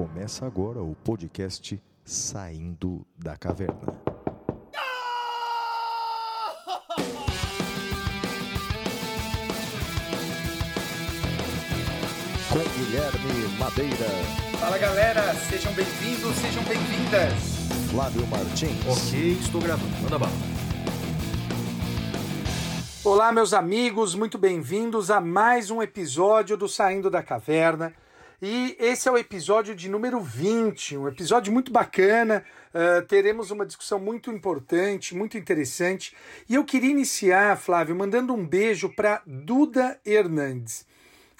Começa agora o podcast Saindo da Caverna. Com Guilherme Madeira, Fala galera, sejam bem-vindos, sejam bem-vindas. Flávio Martins, Ok, estou gravando. Manda bala. Olá, meus amigos, muito bem-vindos a mais um episódio do Saindo da Caverna. E esse é o episódio de número 20, um episódio muito bacana. Uh, teremos uma discussão muito importante, muito interessante. E eu queria iniciar, Flávio, mandando um beijo para Duda Hernandes.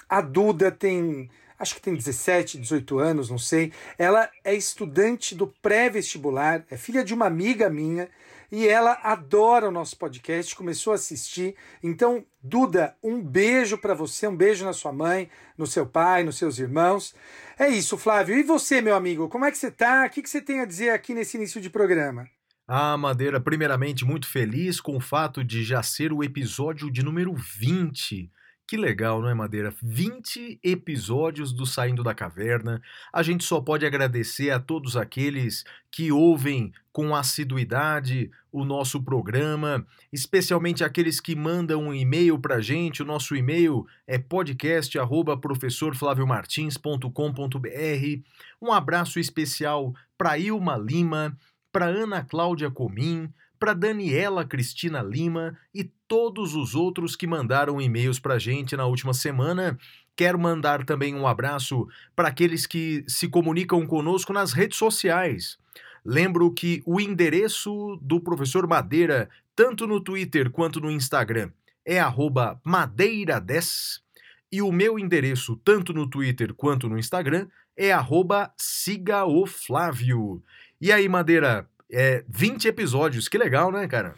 A Duda tem, acho que tem 17, 18 anos, não sei. Ela é estudante do pré-vestibular, é filha de uma amiga minha e ela adora o nosso podcast, começou a assistir. Então, Duda, um beijo para você, um beijo na sua mãe, no seu pai, nos seus irmãos. É isso, Flávio. E você, meu amigo, como é que você tá? O que que você tem a dizer aqui nesse início de programa? Ah, Madeira, primeiramente muito feliz com o fato de já ser o episódio de número 20. Que legal, não é, Madeira? 20 episódios do Saindo da Caverna. A gente só pode agradecer a todos aqueles que ouvem com assiduidade o nosso programa, especialmente aqueles que mandam um e-mail pra gente. O nosso e-mail é podcast@professorflaviomartins.com.br. Um abraço especial para Ilma Lima, para Ana Cláudia Comim, para Daniela Cristina Lima e todos os outros que mandaram e-mails para a gente na última semana. Quero mandar também um abraço para aqueles que se comunicam conosco nas redes sociais. Lembro que o endereço do professor Madeira, tanto no Twitter quanto no Instagram, é madeira10 e o meu endereço, tanto no Twitter quanto no Instagram, é arroba siga o Flávio. E aí, Madeira, é, 20 episódios, que legal, né, cara?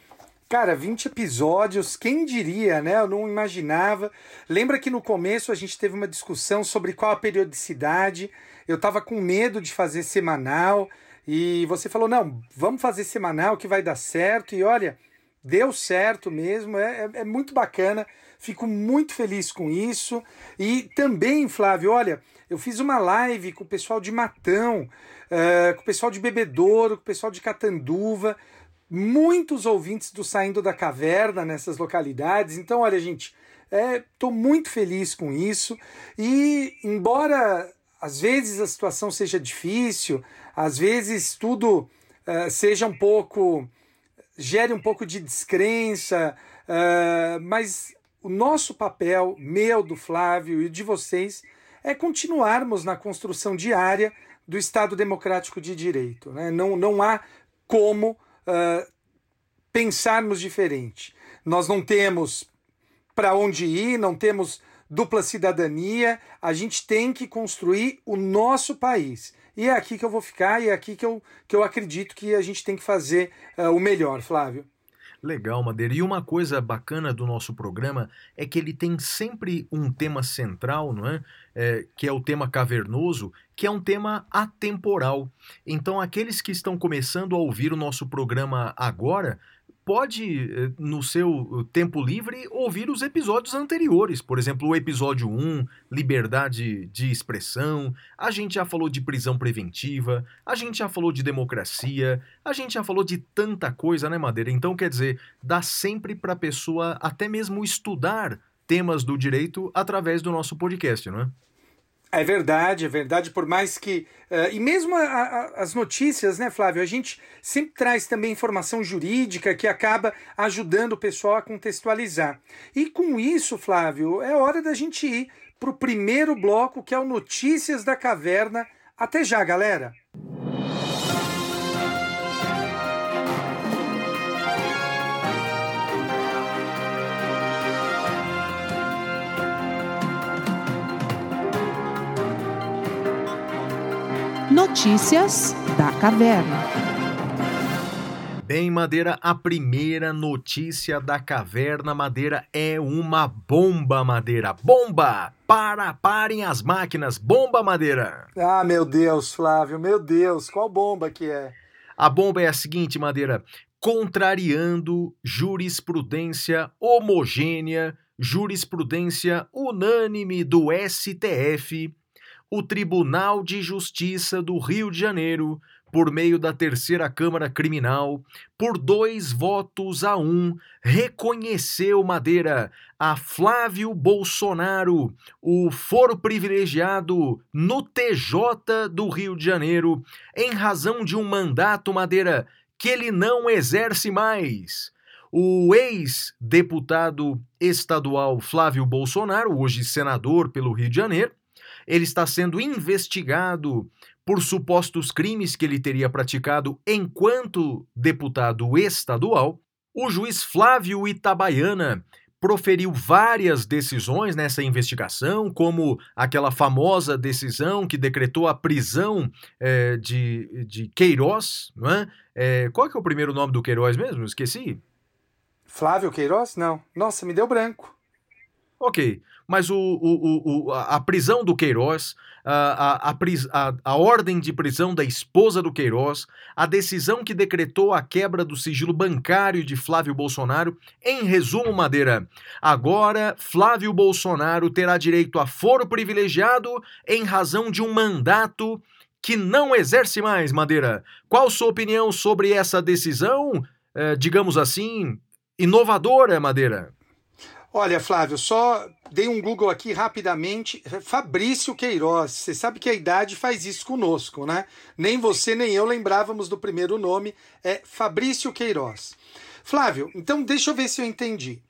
Cara, 20 episódios, quem diria, né? Eu não imaginava. Lembra que no começo a gente teve uma discussão sobre qual a periodicidade. Eu tava com medo de fazer semanal e você falou: não, vamos fazer semanal que vai dar certo. E olha, deu certo mesmo, é, é, é muito bacana. Fico muito feliz com isso. E também, Flávio, olha, eu fiz uma live com o pessoal de Matão, uh, com o pessoal de Bebedouro, com o pessoal de Catanduva muitos ouvintes do Saindo da Caverna nessas localidades. Então, olha, gente, estou é, muito feliz com isso. E, embora às vezes a situação seja difícil, às vezes tudo uh, seja um pouco. gere um pouco de descrença, uh, mas o nosso papel, meu, do Flávio e de vocês, é continuarmos na construção diária do Estado Democrático de Direito. Né? Não, não há como uh, pensarmos diferente. Nós não temos para onde ir, não temos dupla cidadania, a gente tem que construir o nosso país. E é aqui que eu vou ficar e é aqui que eu, que eu acredito que a gente tem que fazer uh, o melhor, Flávio. Legal, Madeira. E uma coisa bacana do nosso programa é que ele tem sempre um tema central, não é? é? que é o tema cavernoso, que é um tema atemporal. Então, aqueles que estão começando a ouvir o nosso programa agora pode, eh, no seu tempo livre, ouvir os episódios anteriores. Por exemplo, o episódio 1, Liberdade de Expressão. A gente já falou de prisão preventiva. A gente já falou de democracia. A gente já falou de tanta coisa, né, Madeira? Então, quer dizer, dá sempre para a pessoa até mesmo estudar temas do direito através do nosso podcast, não é? É verdade, é verdade. Por mais que. Uh, e mesmo a, a, as notícias, né, Flávio? A gente sempre traz também informação jurídica que acaba ajudando o pessoal a contextualizar. E com isso, Flávio, é hora da gente ir para o primeiro bloco, que é o Notícias da Caverna. Até já, galera! Notícias da Caverna. Bem, Madeira, a primeira notícia da Caverna Madeira é uma bomba, Madeira. Bomba! Para, parem as máquinas. Bomba, Madeira. Ah, meu Deus, Flávio, meu Deus, qual bomba que é? A bomba é a seguinte, Madeira. Contrariando jurisprudência homogênea, jurisprudência unânime do STF, o Tribunal de Justiça do Rio de Janeiro, por meio da Terceira Câmara Criminal, por dois votos a um, reconheceu Madeira a Flávio Bolsonaro, o foro privilegiado no TJ do Rio de Janeiro, em razão de um mandato Madeira que ele não exerce mais. O ex-deputado estadual Flávio Bolsonaro, hoje senador pelo Rio de Janeiro, ele está sendo investigado por supostos crimes que ele teria praticado enquanto deputado estadual. O juiz Flávio Itabaiana proferiu várias decisões nessa investigação, como aquela famosa decisão que decretou a prisão é, de, de Queiroz. Não é? É, qual que é o primeiro nome do Queiroz mesmo? Esqueci. Flávio Queiroz? Não. Nossa, me deu branco. Ok, mas o, o, o, a prisão do Queiroz, a, a, a, a, ordem de prisão da esposa do Queiroz, a decisão que decretou a quebra do sigilo bancário de Flávio Bolsonaro. Em resumo, Madeira, agora Flávio Bolsonaro terá direito a foro privilegiado em razão de um mandato que não exerce mais, Madeira. Qual sua opinião sobre essa decisão, eh, digamos assim, inovadora, Madeira? Olha, Flávio, só dei um Google aqui rapidamente. Fabrício Queiroz. Você sabe que a idade faz isso conosco, né? Nem você nem eu lembrávamos do primeiro nome. É Fabrício Queiroz. Flávio, então deixa eu ver se eu entendi.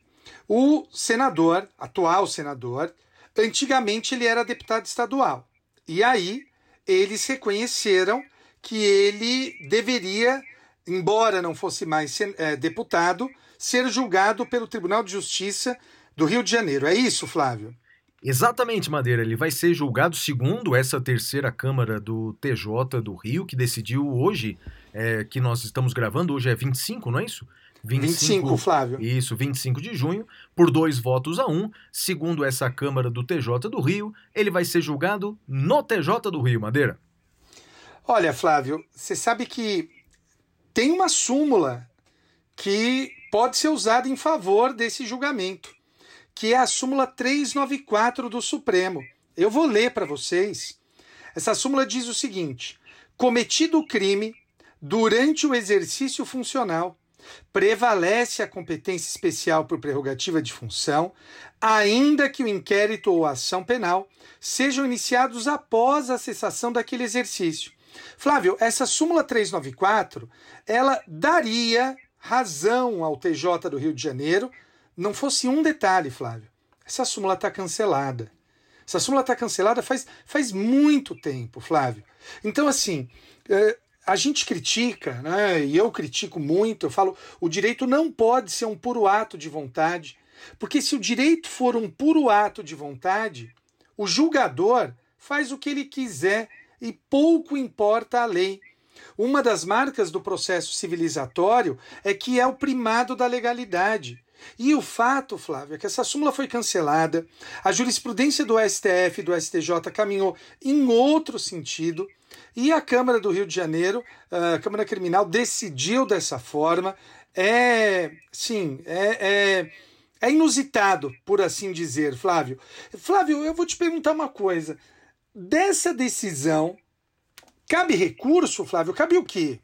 O senador, atual senador, antigamente ele era deputado estadual. E aí eles reconheceram que ele deveria, embora não fosse mais é, deputado, ser julgado pelo Tribunal de Justiça do Rio de Janeiro. É isso, Flávio? Exatamente, Madeira. Ele vai ser julgado segundo essa terceira Câmara do TJ do Rio, que decidiu hoje, é, que nós estamos gravando, hoje é 25, não é isso? 25, 25, Flávio. Isso, 25 de junho, por dois votos a um, segundo essa Câmara do TJ do Rio, ele vai ser julgado no TJ do Rio, Madeira. Olha, Flávio, você sabe que tem uma súmula que pode ser usada em favor desse julgamento, que é a súmula 394 do Supremo. Eu vou ler para vocês. Essa súmula diz o seguinte: cometido o crime durante o exercício funcional, prevalece a competência especial por prerrogativa de função, ainda que o inquérito ou a ação penal sejam iniciados após a cessação daquele exercício. Flávio, essa súmula 394, ela daria razão ao TJ do Rio de Janeiro, não fosse um detalhe, Flávio. Essa súmula está cancelada. Essa súmula está cancelada faz, faz muito tempo, Flávio. Então, assim, é, a gente critica, né, e eu critico muito, eu falo, o direito não pode ser um puro ato de vontade, porque se o direito for um puro ato de vontade, o julgador faz o que ele quiser e pouco importa a lei. Uma das marcas do processo civilizatório é que é o primado da legalidade. E o fato, Flávio, é que essa súmula foi cancelada, a jurisprudência do STF e do STJ caminhou em outro sentido, e a Câmara do Rio de Janeiro, a Câmara Criminal, decidiu dessa forma. É, sim, é, é, é inusitado, por assim dizer, Flávio. Flávio, eu vou te perguntar uma coisa. Dessa decisão, Cabe recurso, Flávio? Cabe o quê?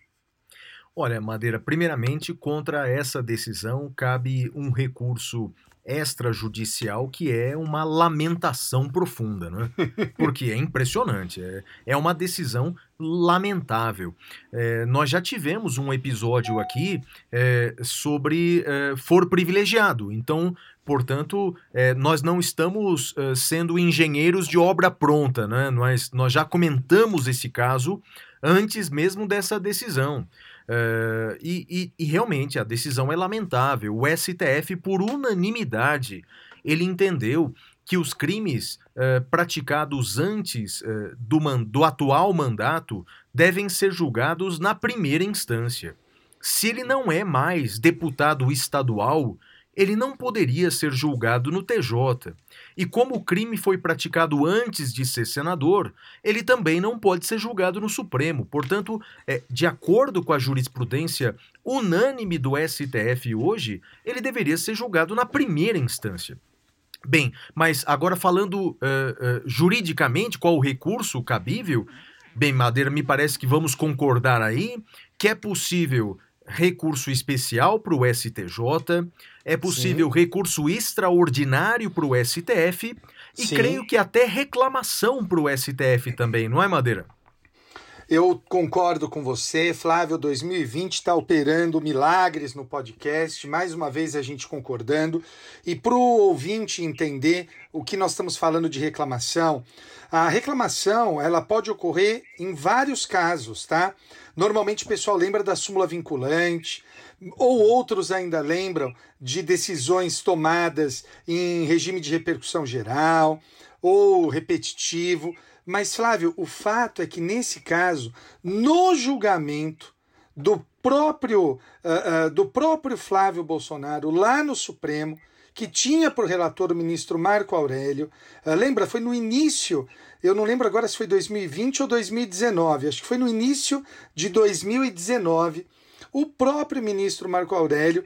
Olha, Madeira, primeiramente, contra essa decisão cabe um recurso extrajudicial que é uma lamentação profunda, né? Porque é impressionante, é, é uma decisão lamentável. É, nós já tivemos um episódio aqui é, sobre é, for privilegiado, então, portanto, é, nós não estamos é, sendo engenheiros de obra pronta, né? Nós, nós já comentamos esse caso antes mesmo dessa decisão. Uh, e, e, e, realmente a decisão é lamentável. O STF, por unanimidade, ele entendeu que os crimes uh, praticados antes do, do atual mandato devem ser julgados na primeira instância. Se ele não é mais deputado estadual, ele não poderia ser julgado no TJ. E como o crime foi praticado antes de ser senador, ele também não pode ser julgado no Supremo. Portanto, é, de acordo com a jurisprudência unânime do STF hoje, ele deveria ser julgado na primeira instância. Bem, mas agora falando uh, uh, juridicamente, qual o recurso cabível? Bem, Madeira, me parece que vamos concordar aí que é possível recurso especial para o STJ, é possível Sim. recurso extraordinário para o STF e Sim. creio que até reclamação para o STF também, não é, Madeira? Eu concordo com você, Flávio. 2020 está operando milagres no podcast, mais uma vez a gente concordando. E para o ouvinte entender o que nós estamos falando de reclamação, a reclamação ela pode ocorrer em vários casos, tá? Normalmente o pessoal lembra da súmula vinculante, ou outros ainda lembram de decisões tomadas em regime de repercussão geral ou repetitivo. Mas, Flávio, o fato é que nesse caso, no julgamento do próprio, uh, uh, do próprio Flávio Bolsonaro lá no Supremo, que tinha por relator o ministro Marco Aurélio, uh, lembra, foi no início, eu não lembro agora se foi 2020 ou 2019, acho que foi no início de 2019, o próprio ministro Marco Aurélio,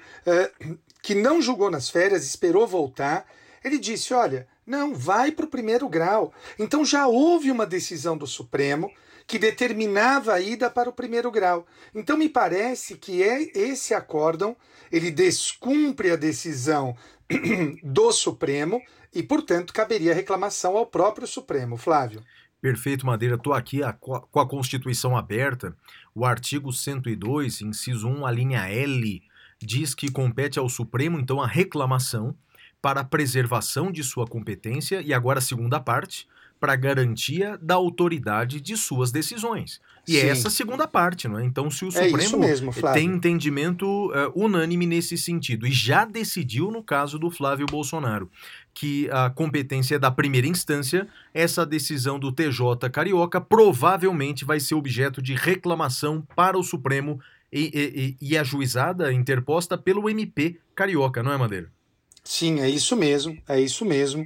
que não julgou nas férias, esperou voltar, ele disse: olha não, vai para o primeiro grau. Então já houve uma decisão do Supremo que determinava a ida para o primeiro grau. Então me parece que é esse acórdão, ele descumpre a decisão do Supremo e, portanto, caberia reclamação ao próprio Supremo. Flávio. Perfeito, Madeira. Estou aqui a, com a Constituição aberta. O artigo 102, inciso 1, a linha L, diz que compete ao Supremo, então, a reclamação para a preservação de sua competência e agora a segunda parte, para garantia da autoridade de suas decisões. E é Sim. é essa segunda parte, não é? Então, se o é Supremo mesmo, tem entendimento uh, unânime nesse sentido e já decidiu no caso do Flávio Bolsonaro que a competência é da primeira instância, essa decisão do TJ Carioca provavelmente vai ser objeto de reclamação para o Supremo e, e, e ajuizada, interposta pelo MP Carioca, não é, Madeira? Sim, é isso mesmo, é isso mesmo.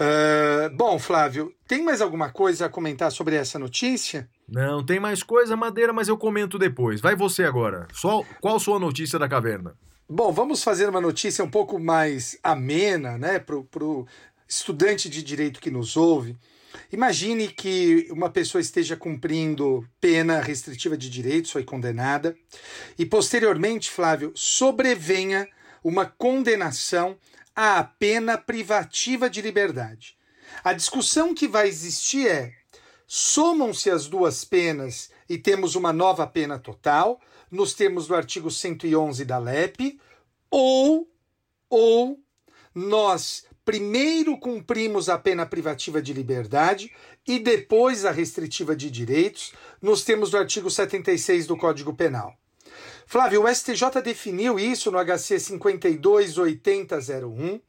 Uh, bom, Flávio, tem mais alguma coisa a comentar sobre essa notícia? Não, tem mais coisa, Madeira, mas eu comento depois. Vai você agora. Só, qual sua notícia da caverna? Bom, vamos fazer uma notícia um pouco mais amena, né, para o estudante de direito que nos ouve. Imagine que uma pessoa esteja cumprindo pena restritiva de direitos, foi condenada, e posteriormente, Flávio, sobrevenha uma condenação à pena privativa de liberdade. A discussão que vai existir é: somam-se as duas penas e temos uma nova pena total, nos termos do artigo 111 da LEP, ou ou nós primeiro cumprimos a pena privativa de liberdade e depois a restritiva de direitos, nos termos do artigo 76 do Código Penal. Flávio, o STJ definiu isso no HC 528001. Uh,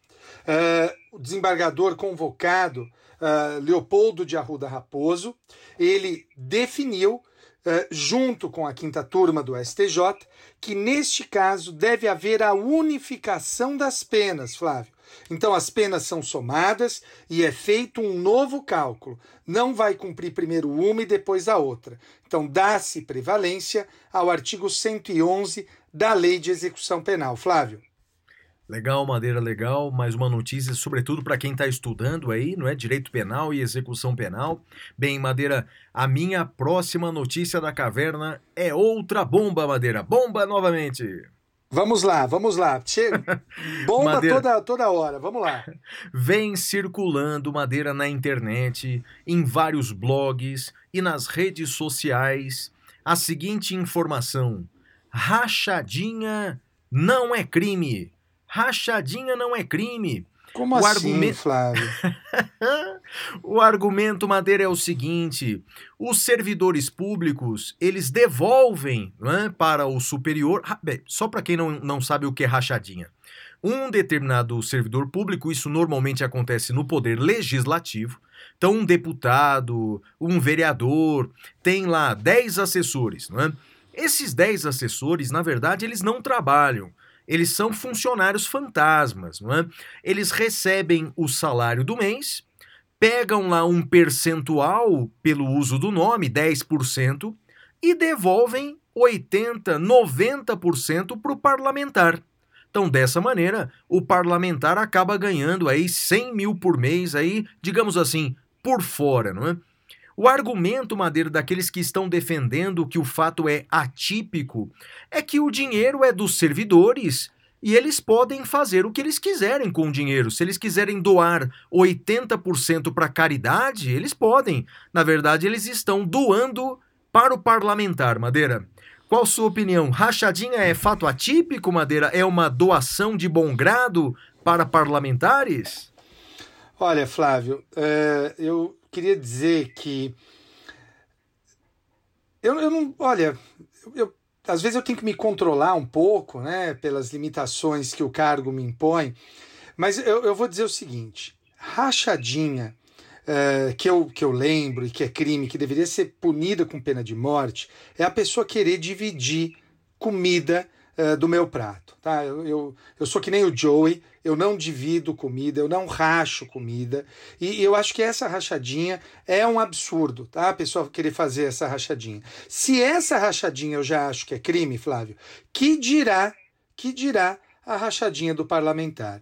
o desembargador convocado, uh, Leopoldo de Arruda Raposo, ele definiu, uh, junto com a quinta turma do STJ, que neste caso deve haver a unificação das penas, Flávio. Então as penas são somadas e é feito um novo cálculo. Não vai cumprir primeiro uma e depois a outra. Então dá-se prevalência ao artigo 111 da Lei de Execução Penal. Flávio. Legal, Madeira, legal. Mais uma notícia, sobretudo para quem está estudando aí, não é? Direito penal e execução penal. Bem, Madeira, a minha próxima notícia da caverna é outra bomba, Madeira. Bomba novamente. Vamos lá, vamos lá. Chega. Bomba toda, toda hora, vamos lá. Vem circulando madeira na internet, em vários blogs e nas redes sociais a seguinte informação: rachadinha não é crime. Rachadinha não é crime. Como o assim, argumento... Flávio? o argumento Madeira é o seguinte: os servidores públicos eles devolvem é, para o superior. Bem, só para quem não, não sabe o que é rachadinha. Um determinado servidor público, isso normalmente acontece no poder legislativo. Então, um deputado, um vereador, tem lá 10 assessores. Não é? Esses 10 assessores, na verdade, eles não trabalham eles são funcionários fantasmas, não é? Eles recebem o salário do mês, pegam lá um percentual pelo uso do nome, 10%, e devolvem 80, 90% para o parlamentar. Então, dessa maneira, o parlamentar acaba ganhando aí 100 mil por mês, aí, digamos assim, por fora, não é? O argumento, Madeira, daqueles que estão defendendo que o fato é atípico é que o dinheiro é dos servidores e eles podem fazer o que eles quiserem com o dinheiro. Se eles quiserem doar 80% para caridade, eles podem. Na verdade, eles estão doando para o parlamentar, Madeira. Qual sua opinião? Rachadinha é fato atípico, Madeira? É uma doação de bom grado para parlamentares? Olha, Flávio, é, eu queria dizer que. Eu, eu não. Olha, eu, às vezes eu tenho que me controlar um pouco, né, pelas limitações que o cargo me impõe, mas eu, eu vou dizer o seguinte: rachadinha, é, que, eu, que eu lembro e que é crime, que deveria ser punida com pena de morte, é a pessoa querer dividir comida é, do meu prato. Tá? Eu, eu, eu sou que nem o Joey, eu não divido comida, eu não racho comida. E eu acho que essa rachadinha é um absurdo, tá? A pessoa querer fazer essa rachadinha. Se essa rachadinha eu já acho que é crime, Flávio, que dirá, que dirá a rachadinha do parlamentar?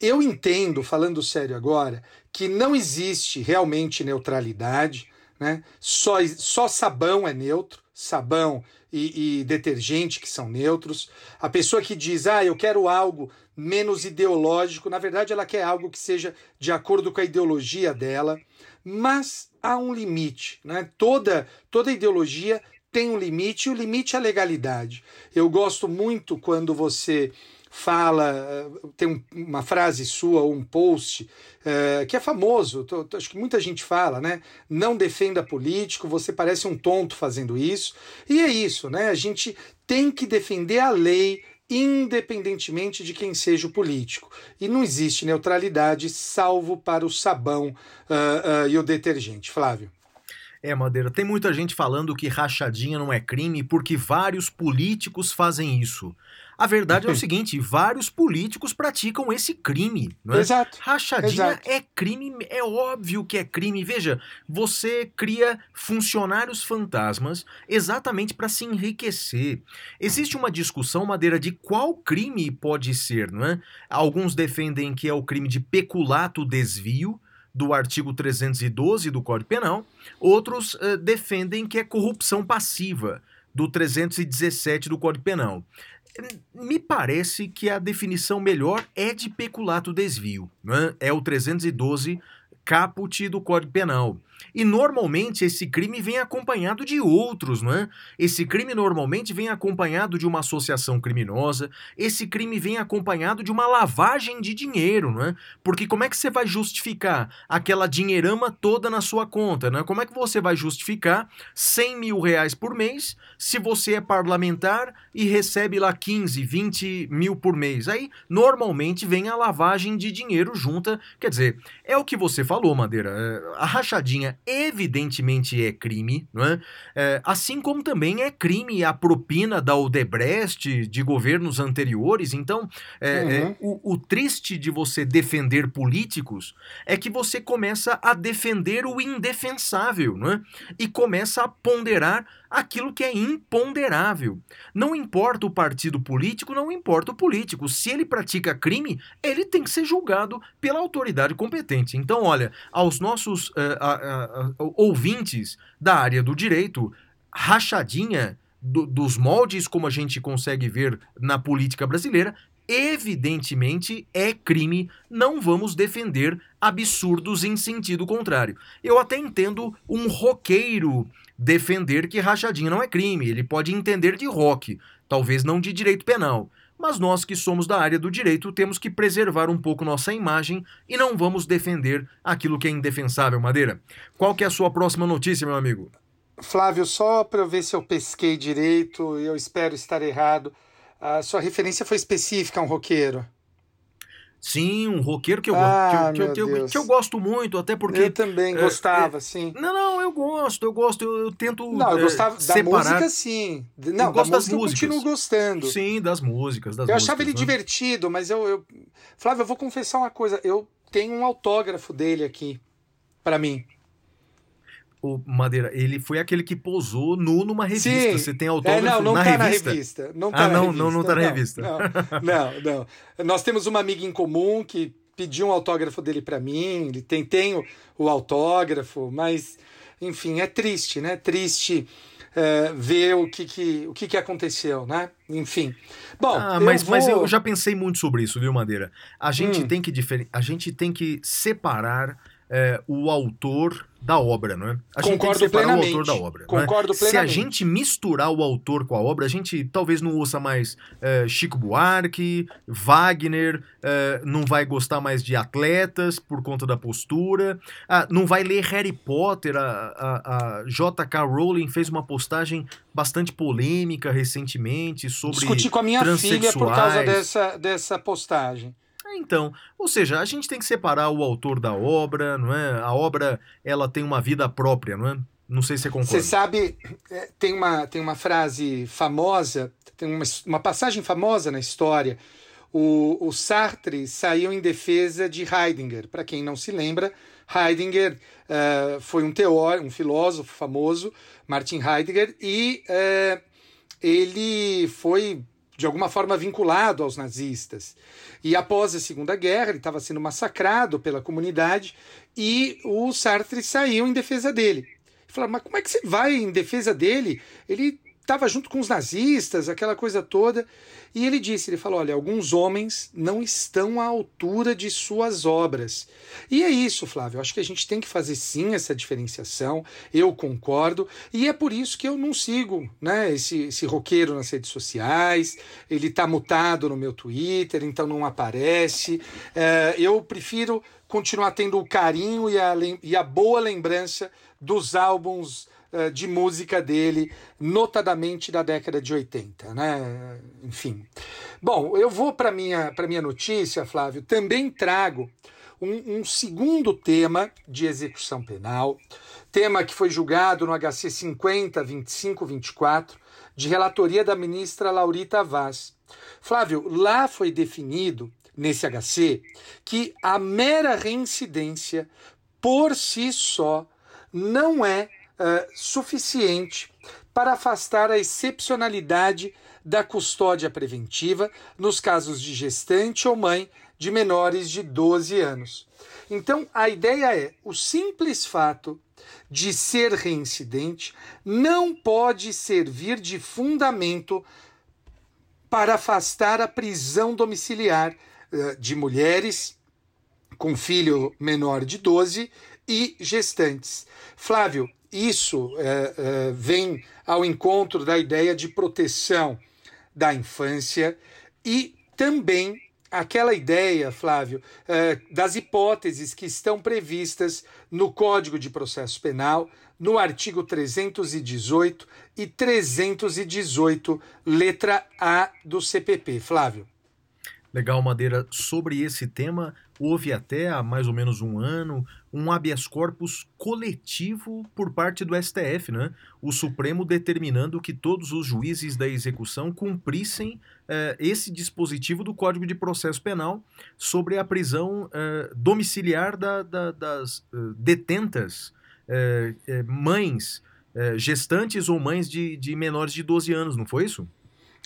Eu entendo, falando sério agora, que não existe realmente neutralidade, né? Só, só sabão é neutro, sabão e, e, detergente que são neutros. A pessoa que diz, ah, eu quero algo menos ideológico, na verdade ela quer algo que seja de acordo com a ideologia dela, mas há um limite, né? Toda toda ideologia tem um limite e o limite é a legalidade. Eu gosto muito quando você fala, eh, tem uma frase sua ou um post é, que é famoso, tô, tô, acho que muita gente fala, né? Não defenda político, você parece um tonto fazendo isso. E é isso, né? A gente tem que defender a lei independentemente de quem seja o político. E não existe neutralidade salvo para o sabão uh, uh, e o detergente. Flávio. É, Madeira, tem muita gente falando que rachadinha não é crime porque vários políticos fazem isso. A verdade é o seguinte: vários políticos praticam esse crime. Não é? Exato. Rachadinha exato. é crime, é óbvio que é crime. Veja, você cria funcionários fantasmas exatamente para se enriquecer. Existe uma discussão, Madeira, de qual crime pode ser, não é? Alguns defendem que é o crime de peculato desvio do artigo 312 do Código Penal, outros uh, defendem que é corrupção passiva do 317 do Código Penal. Me parece que a definição melhor é de peculato desvio. Né? É o 312 caput do Código Penal. E normalmente esse crime vem acompanhado de outros, não é? Esse crime normalmente vem acompanhado de uma associação criminosa, esse crime vem acompanhado de uma lavagem de dinheiro, não é? Porque como é que você vai justificar aquela dinheirama toda na sua conta, né? Como é que você vai justificar 100 mil reais por mês se você é parlamentar e recebe lá 15, 20 mil por mês? Aí normalmente vem a lavagem de dinheiro junta, quer dizer, é o que você falou, Madeira, é, a rachadinha evidentemente é crime, não é? é? assim como também é crime a propina da Odebrecht de governos anteriores. Então, é, é uhum. o, o triste de você defender políticos é que você começa a defender o indefensável, não é? E começa a ponderar aquilo que é imponderável. Não importa o partido político, não importa o político. Se ele pratica crime, ele tem que ser julgado pela autoridade competente. Então, olha, aos nossos uh, uh, uh, ouvintes da área do direito, rachadinha do, dos moldes como a gente consegue ver na política brasileira, evidentemente é crime, não vamos defender absurdos em sentido contrário. Eu até entendo um roqueiro defender que rachadinha não é crime, ele pode entender de rock, talvez não de direito penal. Mas nós que somos da área do direito temos que preservar um pouco nossa imagem e não vamos defender aquilo que é indefensável, Madeira. Qual que é a sua próxima notícia, meu amigo? Flávio, só para eu ver se eu pesquei direito, eu espero estar errado. A sua referência foi específica a um roqueiro. Sim, um roqueiro que eu, ah, que, eu, que, eu, que, eu, gosto muito, até porque. Eu também é, gostava, é, sim. Não, não, eu gosto, eu gosto, eu, tento. Não, eu é, gostava da música, sim. Não, eu gosto da música das músicas. eu continuo gostando. Sim, das músicas. Das eu músicas, achava ele né? divertido, mas eu, eu. Flávio, eu vou confessar uma coisa. Eu tenho um autógrafo dele aqui, para mim. O Madeira, ele foi aquele que posou nu numa revista. Sim. Você tem É, autógrafo não, não na, tá revista? na revista. Não tá Ah, na não, revista. não, não tá na revista. Não, não, não. Nós temos uma amiga em comum que pediu um autógrafo dele para mim. Ele tem, tem o, o autógrafo, mas, enfim, é triste, né? Triste é, ver o que, que, o que, que aconteceu, né? Enfim. Bom, Ah, mas, eu mas vou- eu já pensei muito sobre isso, viu, Madeira? A gente, Hum. tem, que diferen... a gente tem que separar é, o autor da obra, não é? A gente tem Concordo que separar o plenamente. autor da obra. é? Concordo Se a plenamente. gente misturar o autor com a obra, a gente talvez não ouça mais é, Chico Buarque, Wagner, é, não vai gostar mais de atletas por conta da postura, ah, não vai ler Harry Potter. A, a, a J.K. Rowling fez uma postagem bastante polêmica recentemente sobre. discutir com a minha filha por causa dessa, dessa postagem. É, Então, ou seja, a gente tem que separar o autor da obra, não é? A obra, ela tem uma vida própria, não é? Não sei se você concorda. Você sabe, é, tem uma, tem uma frase famosa, tem uma, uma passagem famosa na história. O, o Sartre saiu em defesa de Heidegger. Para quem não se lembra, Heidegger eh, foi um teórico, um filósofo famoso, Martin Heidegger, e eh, ele foi de alguma forma vinculado aos nazistas. E após a Segunda Guerra, ele estava sendo massacrado pela comunidade e o Sartre saiu em defesa dele. Falaram, mas como é que você vai em defesa dele? Ele estava junto com os nazistas, aquela coisa toda. E ele disse, ele falou, olha, alguns homens não estão à altura de suas obras. E é isso, Flávio, acho que a gente tem que fazer sim essa diferenciação, eu concordo, e é por isso que eu não sigo né, esse, esse roqueiro nas redes sociais, ele está mutado no meu Twitter, então não aparece. É, eu prefiro continuar tendo o carinho e a, e a boa lembrança dos álbuns de música dele, notadamente da década de 80, né? Enfim. Bom, eu vou para minha para minha notícia, Flávio. Também trago um, um segundo tema de execução penal, tema que foi julgado no HC 50 25 24, de relatoria da ministra Laurita Vaz. Flávio, lá foi definido nesse HC que a mera reincidência por si só não é eh, suficiente para afastar a excepcionalidade da custódia preventiva nos casos de gestante ou mãe de menores de 12 anos. Então, a ideia é: o simples fato de ser reincidente não pode servir de fundamento para afastar a prisão domiciliar eh, de mulheres com filho menor de 12 e gestantes. Flávio, isso eh, eh, vem ao encontro da ideia de proteção da infância e também aquela ideia, Flávio, eh, das hipóteses que estão previstas no Código de Processo Penal, no artigo 318 e 318, letra A do CPP. Flávio. Legal, Madeira. Sobre esse tema, houve até há mais ou menos um ano um habeas corpus coletivo por parte do STF, né? O Supremo determinando que todos os juízes da execução cumprissem eh, esse dispositivo do Código de Processo Penal sobre a prisão eh, domiciliar da- da- das eh, detentas eh, eh, mães, eh, gestantes ou mães de, de menores de 12 anos, não foi isso?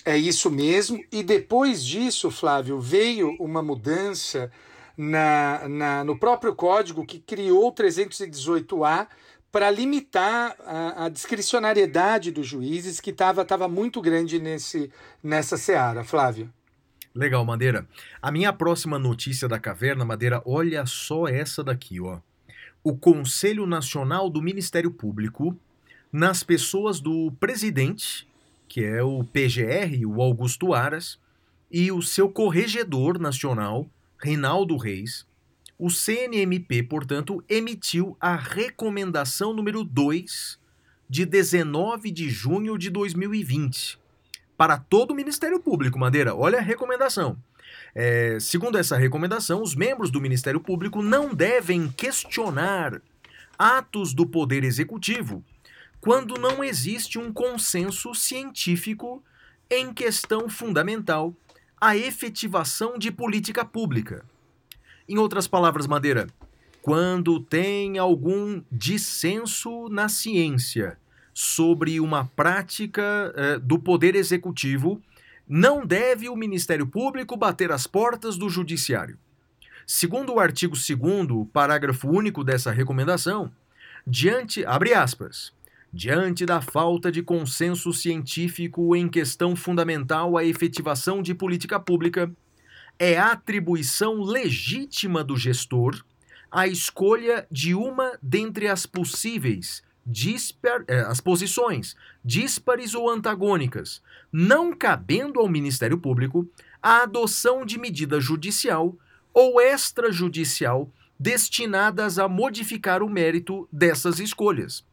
É isso mesmo. E depois disso, Flávio, veio uma mudança na, na- no próprio código que criou o 318A para limitar a, a discricionariedade dos juízes, que estava tava muito grande nesse, nessa seara, Flávio. Legal, Madeira. A minha próxima notícia da caverna, Madeira, olha só essa daqui, ó. O Conselho Nacional do Ministério Público, nas pessoas do presidente, que é o PGR, o Augusto Aras, e o seu corregedor nacional, Reinaldo Reis, o CNMP, portanto, emitiu a recomendação número 2 de 19 de junho de 2020 para todo o Ministério Público, Madeira. Olha a recomendação. É, segundo essa recomendação, os membros do Ministério Público não devem questionar atos do Poder Executivo quando não existe um consenso científico em questão fundamental, a efetivação de política pública. Em outras palavras, Madeira, quando tem algum dissenso na ciência sobre uma prática eh, do poder executivo, não deve o Ministério Público bater as portas do Judiciário. Segundo o artigo 2 parágrafo único dessa recomendação, diante, abre aspas, diante da falta de consenso científico em questão fundamental à efetivação de política pública, é atribuição legítima do gestor a escolha de uma dentre as possíveis dispar, eh, as posições díspares ou antagônicas, não cabendo ao Ministério Público a adoção de medida judicial ou extrajudicial destinadas a modificar o mérito dessas escolhas.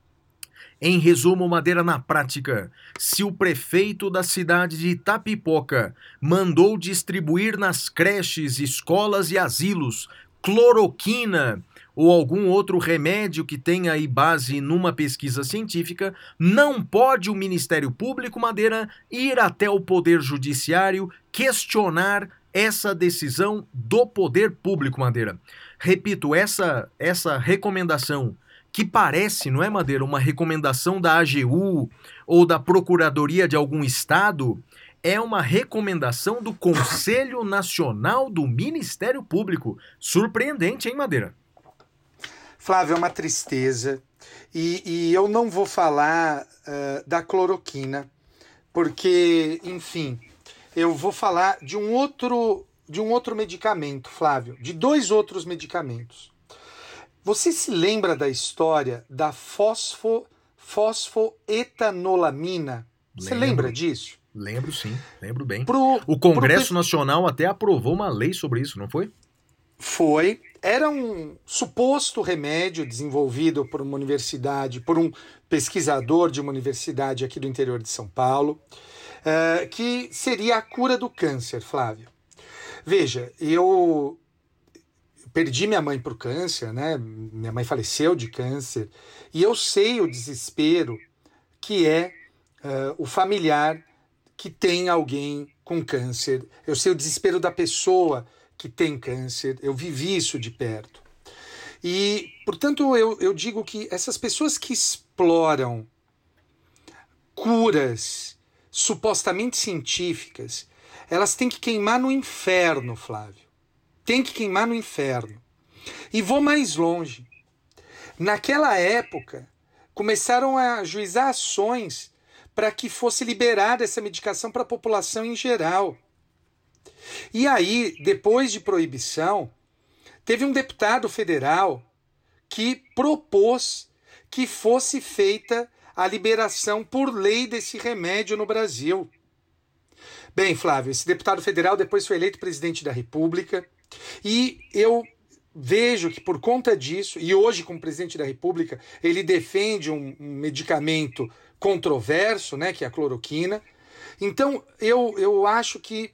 Em resumo, Madeira na prática, se o prefeito da cidade de Itapipoca mandou distribuir nas creches, escolas e asilos cloroquina ou algum outro remédio que tenha aí base numa pesquisa científica, não pode o Ministério Público Madeira ir até o Poder Judiciário questionar essa decisão do Poder Público Madeira. Repito, essa essa recomendação que parece, não é, Madeira, uma recomendação da AGU ou da Procuradoria de algum estado, é uma recomendação do Conselho Nacional do Ministério Público. Surpreendente, hein, Madeira? Flávio, é uma tristeza. E, e eu não vou falar uh, da cloroquina, porque, enfim, eu vou falar de um outro de um outro medicamento, Flávio, de dois outros medicamentos. Você se lembra da história da fosfo, fosfoetanolamina? Você Lembro. lembra disso? Lembro sim, lembro bem. Pro, O Congresso pro- Nacional até aprovou uma lei sobre isso, não foi? Foi. Era um suposto remédio desenvolvido por uma universidade, por um pesquisador de uma universidade aqui do interior de São Paulo, eh, que seria a cura do câncer, Flávio. Veja, eu perdi minha mãe para o câncer, né? Minha mãe faleceu de câncer, e eu sei o desespero que é eh, o familiar que tem alguém com câncer. Eu sei o desespero da pessoa que tem câncer. Eu vivi isso de perto. E, portanto, eu, eu digo que essas pessoas que exploram curas supostamente científicas, elas têm que queimar no inferno, Flávio. Tem que queimar no inferno. E vou mais longe. Naquela época, começaram a juizar ações para que fosse liberada essa medicação para a população em geral. E aí, depois de proibição, teve um deputado federal que propôs que fosse feita a liberação por lei desse remédio no Brasil. Bem, Flávio, esse deputado federal depois foi eleito presidente da República e eu vejo que por conta disso, e hoje como presidente da República, ele defende um, um medicamento controverso, né, que é a cloroquina. Então, eu, eu acho que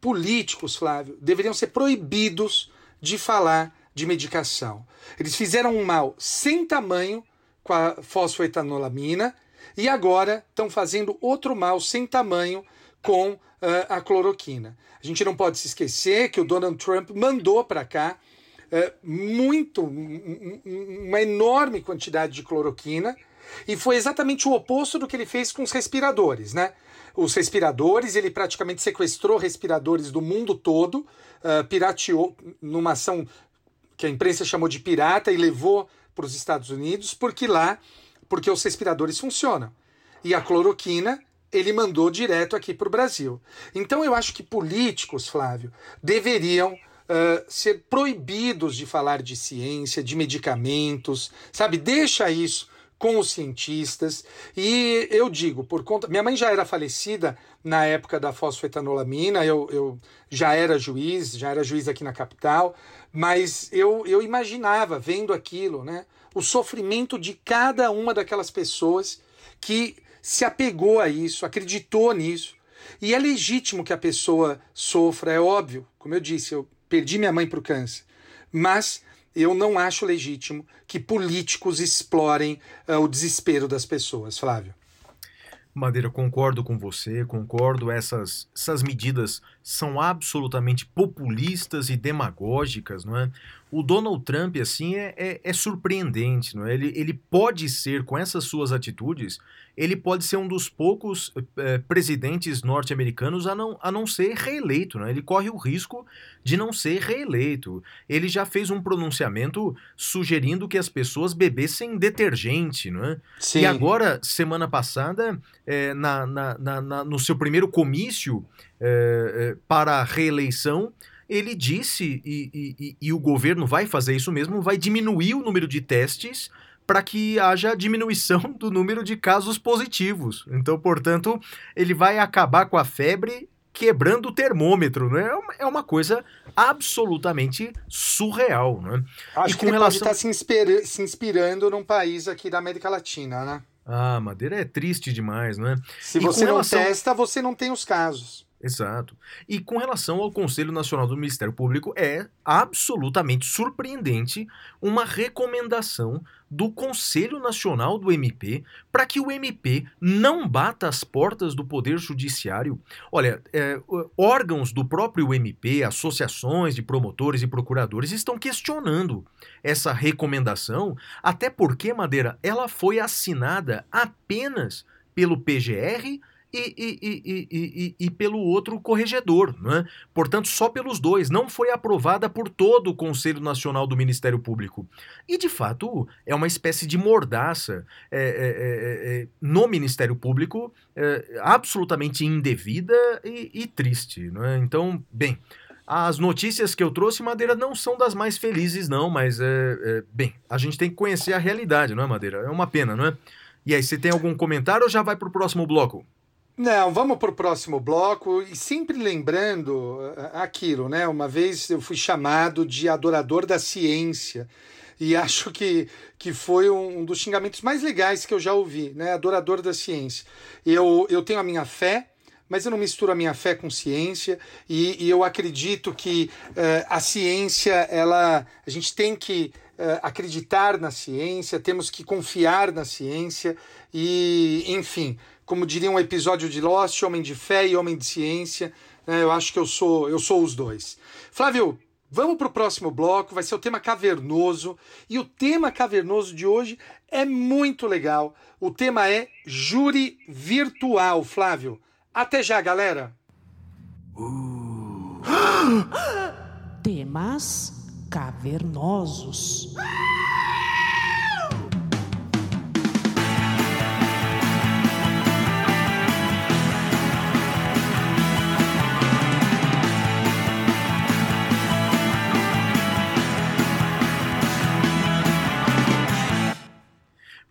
políticos, Flávio, deveriam ser proibidos de falar de medicação. Eles fizeram um mal sem tamanho com a fosfoetanolamina e agora estão fazendo outro mal sem tamanho com uh, a cloroquina. A gente não pode se esquecer que o Donald Trump mandou para cá uh, muito, um, um, uma enorme quantidade de cloroquina e foi exatamente o oposto do que ele fez com os respiradores, né? Os respiradores, ele praticamente sequestrou respiradores do mundo todo, uh, pirateou numa ação que a imprensa chamou de pirata e levou para os Estados Unidos, porque lá, porque os respiradores funcionam. E a cloroquina ele mandou direto aqui para o Brasil. Então eu acho que políticos, Flávio, deveriam uh, ser proibidos de falar de ciência, de medicamentos, sabe? Deixa isso com os cientistas. E eu digo, por conta. Minha mãe já era falecida na época da fosfetanolamina, eu, eu já era juiz, já era juiz aqui na capital, mas eu, eu imaginava, vendo aquilo, né, o sofrimento de cada uma daquelas pessoas que se apegou a isso, acreditou nisso. E é legítimo que a pessoa sofra, é óbvio. Como eu disse, eu perdi minha mãe para o câncer. Mas eu não acho legítimo que políticos explorem uh, o desespero das pessoas, Flávio. Madeira, concordo com você, concordo. Essas, essas medidas são absolutamente populistas e demagógicas, não é? o Donald Trump, assim, é, é, é, surpreendente, não é? Ele, ele pode ser, com essas suas atitudes, ele pode ser um dos poucos é, presidentes norte-americanos a não, a não ser reeleito, não é? Ele corre o risco de não ser reeleito. Ele já fez um pronunciamento sugerindo que as pessoas bebessem detergente, não é? Sim. E agora, semana passada, é, na, na, na, no seu primeiro comício é, para a reeleição, ele disse, e, e, e, o governo vai fazer isso mesmo, vai diminuir o número de testes para que haja diminuição do número de casos positivos. Então, portanto, ele vai acabar com a febre quebrando o termômetro, né? É uma coisa absolutamente surreal, né? Acho e que ele relação... pode estar se, inspira se inspirando num país aqui da América Latina, né? Ah, Madeira é triste demais, né? Se e você não relação... testa, você não tem os casos. Exato. E com relação ao Conselho Nacional do Ministério Público, é absolutamente surpreendente uma recomendação do Conselho Nacional do MP para que o MP não bata as portas do Poder Judiciário. Olha, é, órgãos do próprio MP, associações de promotores e procuradores estão questionando essa recomendação, até porque, Madeira, ela foi assinada apenas pelo PGR e, e, e, e, pelo outro corregedor. Né? Portanto, só pelos dois. Não foi aprovada por todo o Conselho Nacional do Ministério Público. E, de fato, é uma espécie de mordaça é, é, é, é no Ministério Público é, absolutamente indevida e, triste. Né? Então, bem. As notícias que eu trouxe, Madeira, não são das mais felizes, não, mas, é, bem, a gente tem que conhecer a realidade, não é, Madeira? É uma pena, não é? E aí, você tem algum comentário ou já vai para o próximo bloco? Não, vamos para o próximo bloco e sempre lembrando eh, aquilo, né? Uma vez eu fui chamado de adorador da ciência e acho que, que foi um dos xingamentos mais legais que eu já ouvi, né? Adorador da ciência. Eu, eu tenho a minha fé, mas eu não misturo a minha fé com ciência e, e eu acredito que uh, a ciência, ela, a gente tem que acreditar na ciência, temos que confiar na ciência e, enfim, como diria um episódio de Lost, homem de fé e homem de ciência. Né? Eu acho que eu sou, eu sou os dois. Flávio, vamos para o próximo bloco, vai ser o tema cavernoso. E o tema cavernoso de hoje é muito legal. O tema é júri virtual, Flávio. Até já, galera! Uh. Temas cavernosos.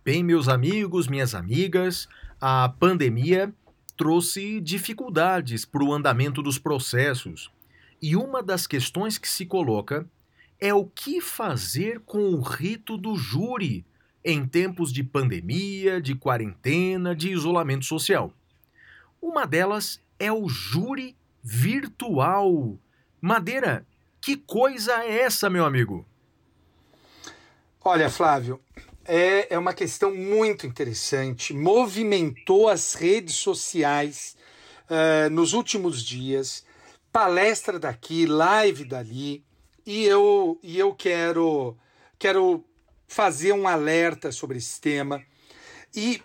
Bem, meus amigos, minhas amigas, a pandemia trouxe dificuldades para o andamento dos processos. E uma das questões que se coloca é o que fazer com o rito do júri em tempos de pandemia, de quarentena, de isolamento social. Uma delas é o júri virtual. Madeira, que coisa é essa, meu amigo? Olha, Flávio, é, é uma questão muito interessante, movimentou as redes sociais uh, nos últimos dias, palestra daqui, live dali, e eu, e eu quero, quero fazer um alerta sobre esse tema. E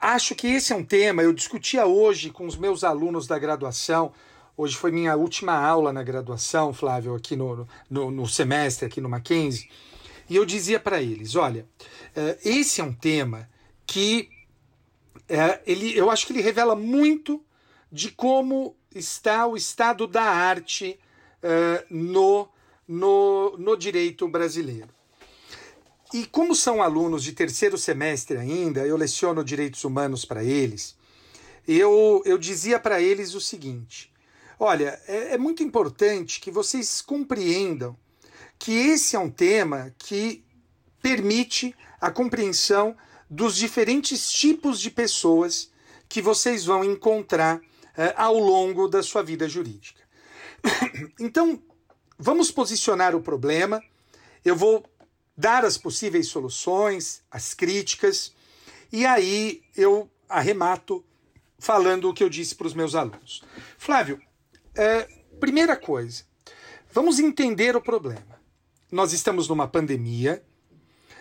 acho que esse é um tema, eu discutia hoje com os meus alunos da graduação, hoje foi minha última aula na graduação, Flávio, aqui no, no, no semestre, aqui no Mackenzie, e eu dizia para eles: olha, eh, esse é um tema que eh, ele, eu acho que ele revela muito de como está o estado da arte eh, no, no, no direito brasileiro. E como são alunos de terceiro semestre ainda, eu leciono direitos humanos para eles, eu, eu dizia para eles o seguinte: olha, é, é muito importante que vocês compreendam que esse é um tema que permite a compreensão dos diferentes tipos de pessoas que vocês vão encontrar eh, ao longo da sua vida jurídica. Então, vamos posicionar o problema, eu vou dar as possíveis soluções, as críticas, e aí eu arremato falando o que eu disse para os meus alunos. Flávio, é, primeira coisa, vamos entender o problema. nós estamos numa pandemia,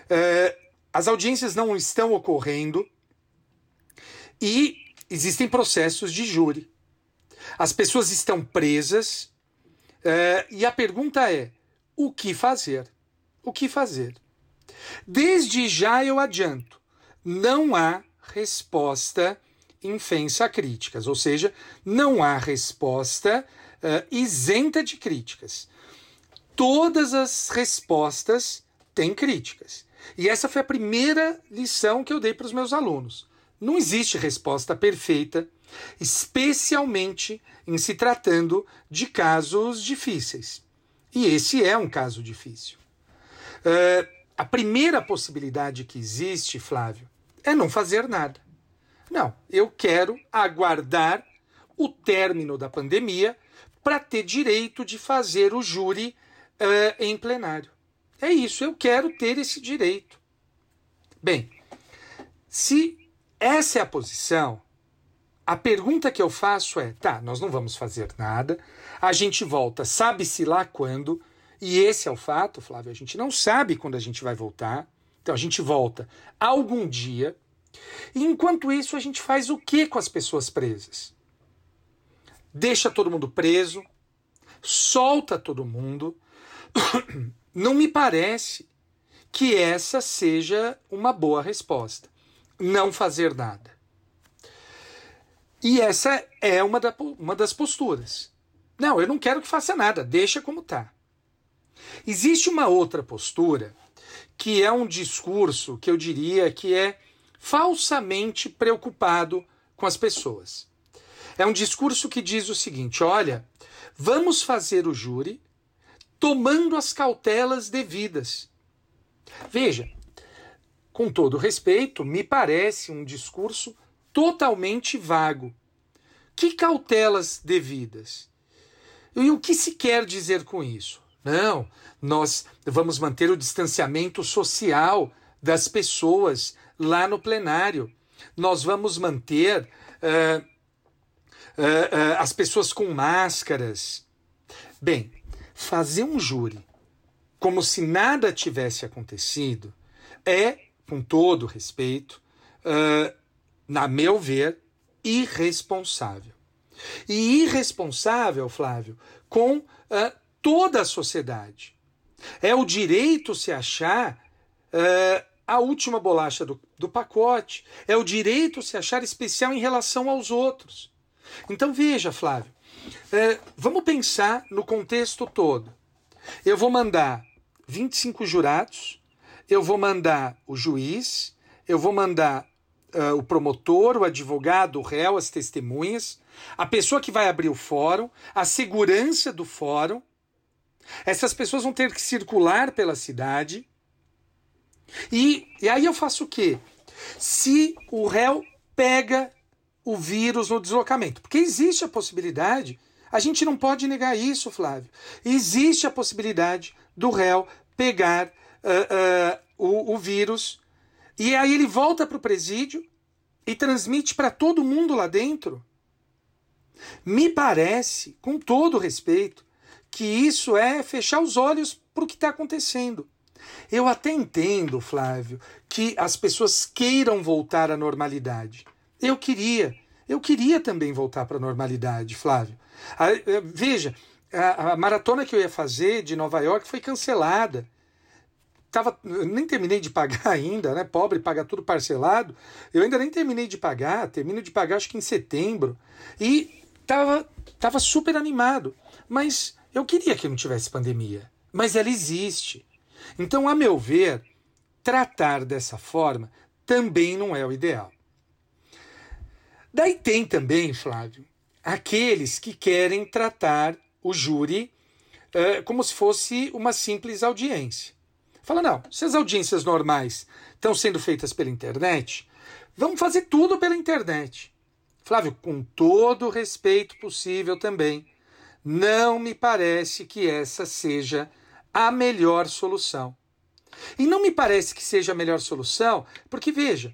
é, as audiências não estão ocorrendo e existem processos de júri. As pessoas estão presas é, e a pergunta é: o que fazer? O que fazer? Desde já eu adianto, não há resposta infensa a críticas, ou seja, não há resposta uh, isenta de críticas. Todas as respostas têm críticas. E essa foi a primeira lição que eu dei para os meus alunos. Não existe resposta perfeita, especialmente em se tratando de casos difíceis. E esse é um caso difícil. Uh, a primeira possibilidade que existe, Flávio, é não fazer nada. Não, eu quero aguardar o término da pandemia para ter direito de fazer o júri uh, em plenário. É isso, eu quero ter esse direito. Bem, se essa é a posição, a pergunta que eu faço é: tá, nós não vamos fazer nada, a gente volta, sabe-se lá quando, e esse é o fato, Flávio, a gente não sabe quando a gente vai voltar, então a gente volta algum dia, e enquanto isso a gente faz o que com as pessoas presas? Deixa todo mundo preso, solta todo mundo. Não me parece que essa seja uma boa resposta. Não fazer nada. E essa é uma, da, uma das posturas. Não, eu não quero que faça nada, deixa como está. Existe uma outra postura que é um discurso que eu diria que é falsamente preocupado com as pessoas. É um discurso que diz o seguinte: olha, vamos fazer o júri tomando as cautelas devidas. Veja, com todo respeito, me parece um discurso totalmente vago. Que cautelas devidas? E o que se quer dizer com isso? Não, nós vamos manter o distanciamento social das pessoas lá no plenário. Nós vamos manter uh, uh, uh, as pessoas com máscaras. Bem, fazer um júri como se nada tivesse acontecido é, com todo respeito, na meu ver, irresponsável. E irresponsável, Flávio, com uh, toda a sociedade. É o direito se achar uh, a última bolacha do, do pacote. É o direito se achar especial em relação aos outros. Então veja, Flávio, uh, vamos pensar no contexto todo. Eu vou mandar 25 jurados, eu vou mandar o juiz, eu vou mandar uh, o promotor, o advogado, o réu, as testemunhas, a pessoa que vai abrir o fórum, a segurança do fórum. Essas pessoas vão ter que circular pela cidade. E, e aí eu faço o quê? Se o réu pega o vírus no deslocamento, porque existe a possibilidade, a gente não pode negar isso, Flávio. Existe a possibilidade do réu pegar uh, uh, o, o vírus e aí ele volta para o presídio e transmite para todo mundo lá dentro. Me parece, com todo respeito, que isso é fechar os olhos para o que está acontecendo. Eu até entendo, Flávio, que as pessoas queiram voltar à normalidade. Eu queria. Eu queria também voltar para a normalidade, Flávio. Eh, veja, a, maratona que eu ia fazer de Nova York foi cancelada tava, nem terminei de pagar ainda, né? Pobre paga tudo parcelado. Eu ainda nem terminei de pagar, termino de pagar acho que em setembro. E tava, tava super animado. Mas eu queria que não tivesse pandemia. Mas ela existe. Então, a meu ver, tratar dessa forma também não é o ideal. Daí tem também, Flávio, aqueles que querem tratar o júri uh, como se fosse uma simples audiência. Fala, não, se as audiências normais estão sendo feitas pela internet, vamos fazer tudo pela internet. Flávio, com todo o respeito possível também, não me parece que essa seja a melhor solução. E não me parece que seja a melhor solução, porque veja,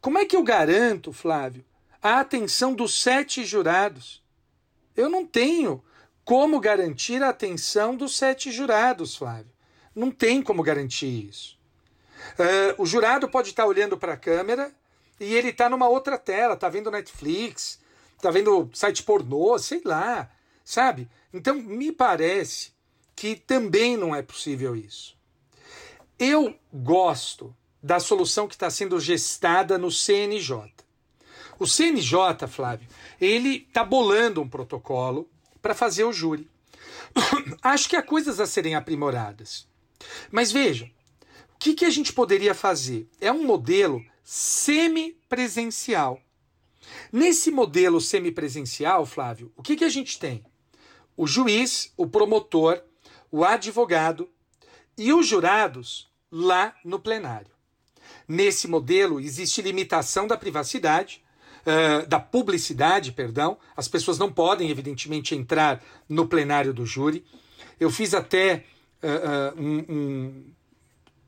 como é que eu garanto, Flávio, a atenção dos sete jurados? Eu não tenho como garantir a atenção dos sete jurados, Flávio. Não tem como garantir isso. Uh, o jurado pode estar olhando para a câmera e ele está numa outra tela, está vendo Netflix, está vendo site pornô, sei lá, sabe? Então, me parece que também não é possível isso. Eu gosto da solução que está sendo gestada no CNJ. O CNJ, Flávio, ele está bolando um protocolo para fazer o júri. Acho que há coisas a serem aprimoradas. Mas veja, o que, que a gente poderia fazer? É um modelo semipresencial. Nesse modelo semipresencial, Flávio, o que, que a gente tem? O juiz, o promotor, o advogado e os jurados lá no plenário. Nesse modelo existe limitação da privacidade, uh, da publicidade, perdão. As pessoas não podem, evidentemente, entrar no plenário do júri. Eu fiz até uh, uh, um,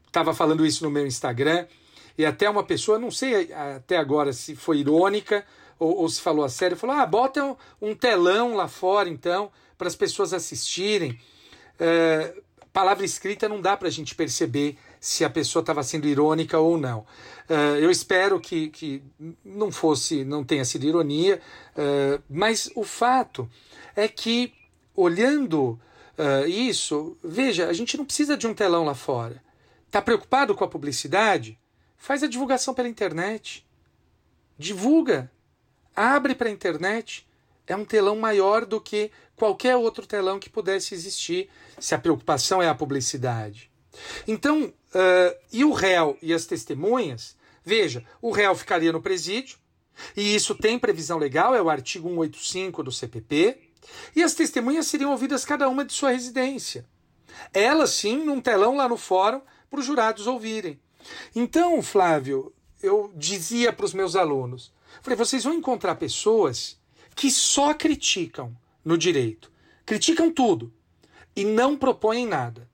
estava falando isso no meu Instagram e até uma pessoa, não sei até agora se foi irônica ou, ou se falou a sério, falou: ah, bota um, um telão lá fora então para as pessoas assistirem. Uh, palavra escrita não dá para a gente perceber se a pessoa estava sendo irônica ou não. Uh, eu espero que, que não fosse, não tenha sido ironia, uh, mas o fato é que, olhando uh, isso, veja, a gente não precisa de um telão lá fora. Está preocupado com a publicidade? Faz a divulgação pela internet. Divulga. Abre para a internet. É um telão maior do que qualquer outro telão que pudesse existir, se a preocupação é a publicidade. Então, uh, e o réu e as testemunhas? Veja, o réu ficaria no presídio, e isso tem previsão legal, é o artigo 185 do CPP, e as testemunhas seriam ouvidas cada uma de sua residência. Elas sim, num telão lá no fórum, para os jurados ouvirem. Então, Flávio, eu dizia para os meus alunos: falei, vocês vão encontrar pessoas que só criticam no direito, criticam tudo e não propõem nada.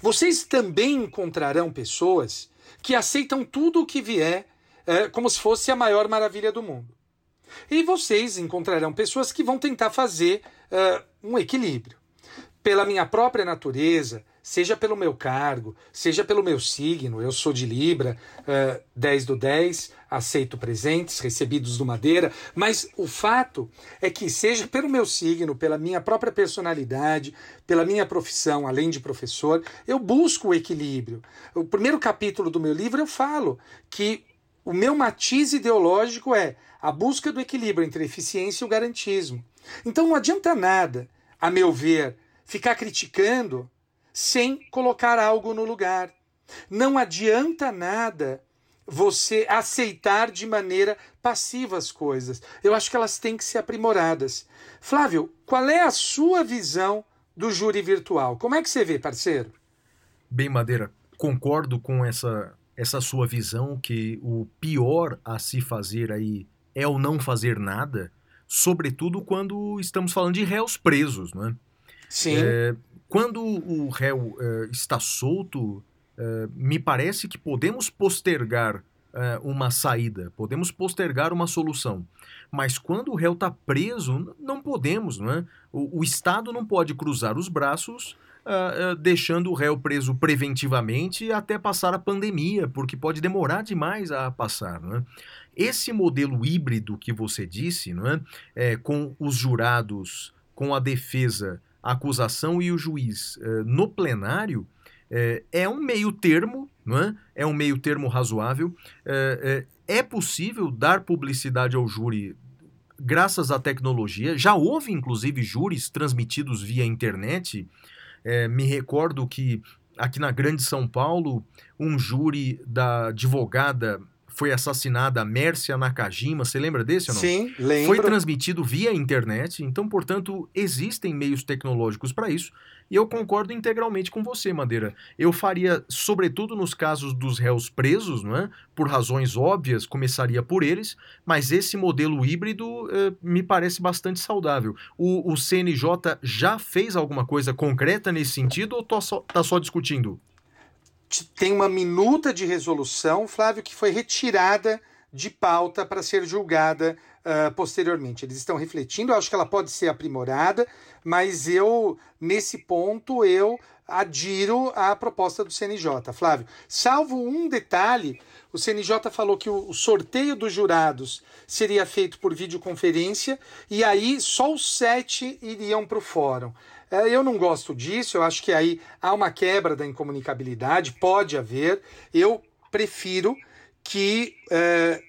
Vocês também encontrarão pessoas que aceitam tudo o que vier é, como se fosse a maior maravilha do mundo. E vocês encontrarão pessoas que vão tentar fazer uh, um equilíbrio. Pela minha própria natureza, seja pelo meu cargo, seja pelo meu signo, eu sou de Libra, uh, 10 do 10, aceito presentes recebidos do Madeira, mas o fato é que, seja pelo meu signo, pela minha própria personalidade, pela minha profissão, além de professor, eu busco o equilíbrio. O primeiro capítulo do meu livro eu falo que o meu matiz ideológico é a busca do equilíbrio entre a eficiência e o garantismo. Então não adianta nada, a meu ver, ficar criticando sem colocar algo no lugar. Não adianta nada você aceitar de maneira passiva as coisas. Eu acho que elas têm que ser aprimoradas. Flávio, qual é a sua visão do júri virtual? Como é que você vê, parceiro? Bem, Madeira, concordo com essa, essa sua visão que o pior a se fazer aí é o não fazer nada sobretudo quando estamos falando de réus presos, não é? Sim. É, quando o réu é, está solto, é, me parece que podemos postergar é, uma saída, podemos postergar uma solução. Mas quando o réu está preso, não podemos, não é? O, o, Estado não pode cruzar os braços uh, uh, deixando o réu preso preventivamente até passar a pandemia, porque pode demorar demais a passar. Não é? Esse modelo híbrido que você disse, é? é com os jurados, com a defesa, a acusação e o juiz é, no plenário, é, é, um meio termo, não é? É um meio termo razoável. É, é possível dar publicidade ao júri graças à tecnologia. Já houve, inclusive, júris transmitidos via internet. É, me recordo que aqui na Grande São Paulo, um júri da advogada foi assassinada a Mércia Nakajima, você lembra desse ou não? Sim, lembro. Foi transmitido via internet, então, portanto, existem meios tecnológicos para isso, e eu concordo integralmente com você, Madeira. Eu faria, sobretudo nos casos dos réus presos, não é? por razões óbvias, começaria por eles, mas esse modelo híbrido eh, me parece bastante saudável. O, o CNJ já fez alguma coisa concreta nesse sentido ou está só, tá só discutindo? Tem uma minuta de resolução, Flávio, que foi retirada de pauta para ser julgada uh, posteriormente. Eles estão refletindo, eu acho que ela pode ser aprimorada, mas eu, nesse ponto, eu adiro à proposta do CNJ, Flávio. Salvo um detalhe, o CNJ falou que o sorteio dos jurados seria feito por videoconferência e aí só os sete iriam para o fórum. É, eu não gosto disso, eu acho que aí há uma quebra da incomunicabilidade, pode haver. Eu prefiro que é,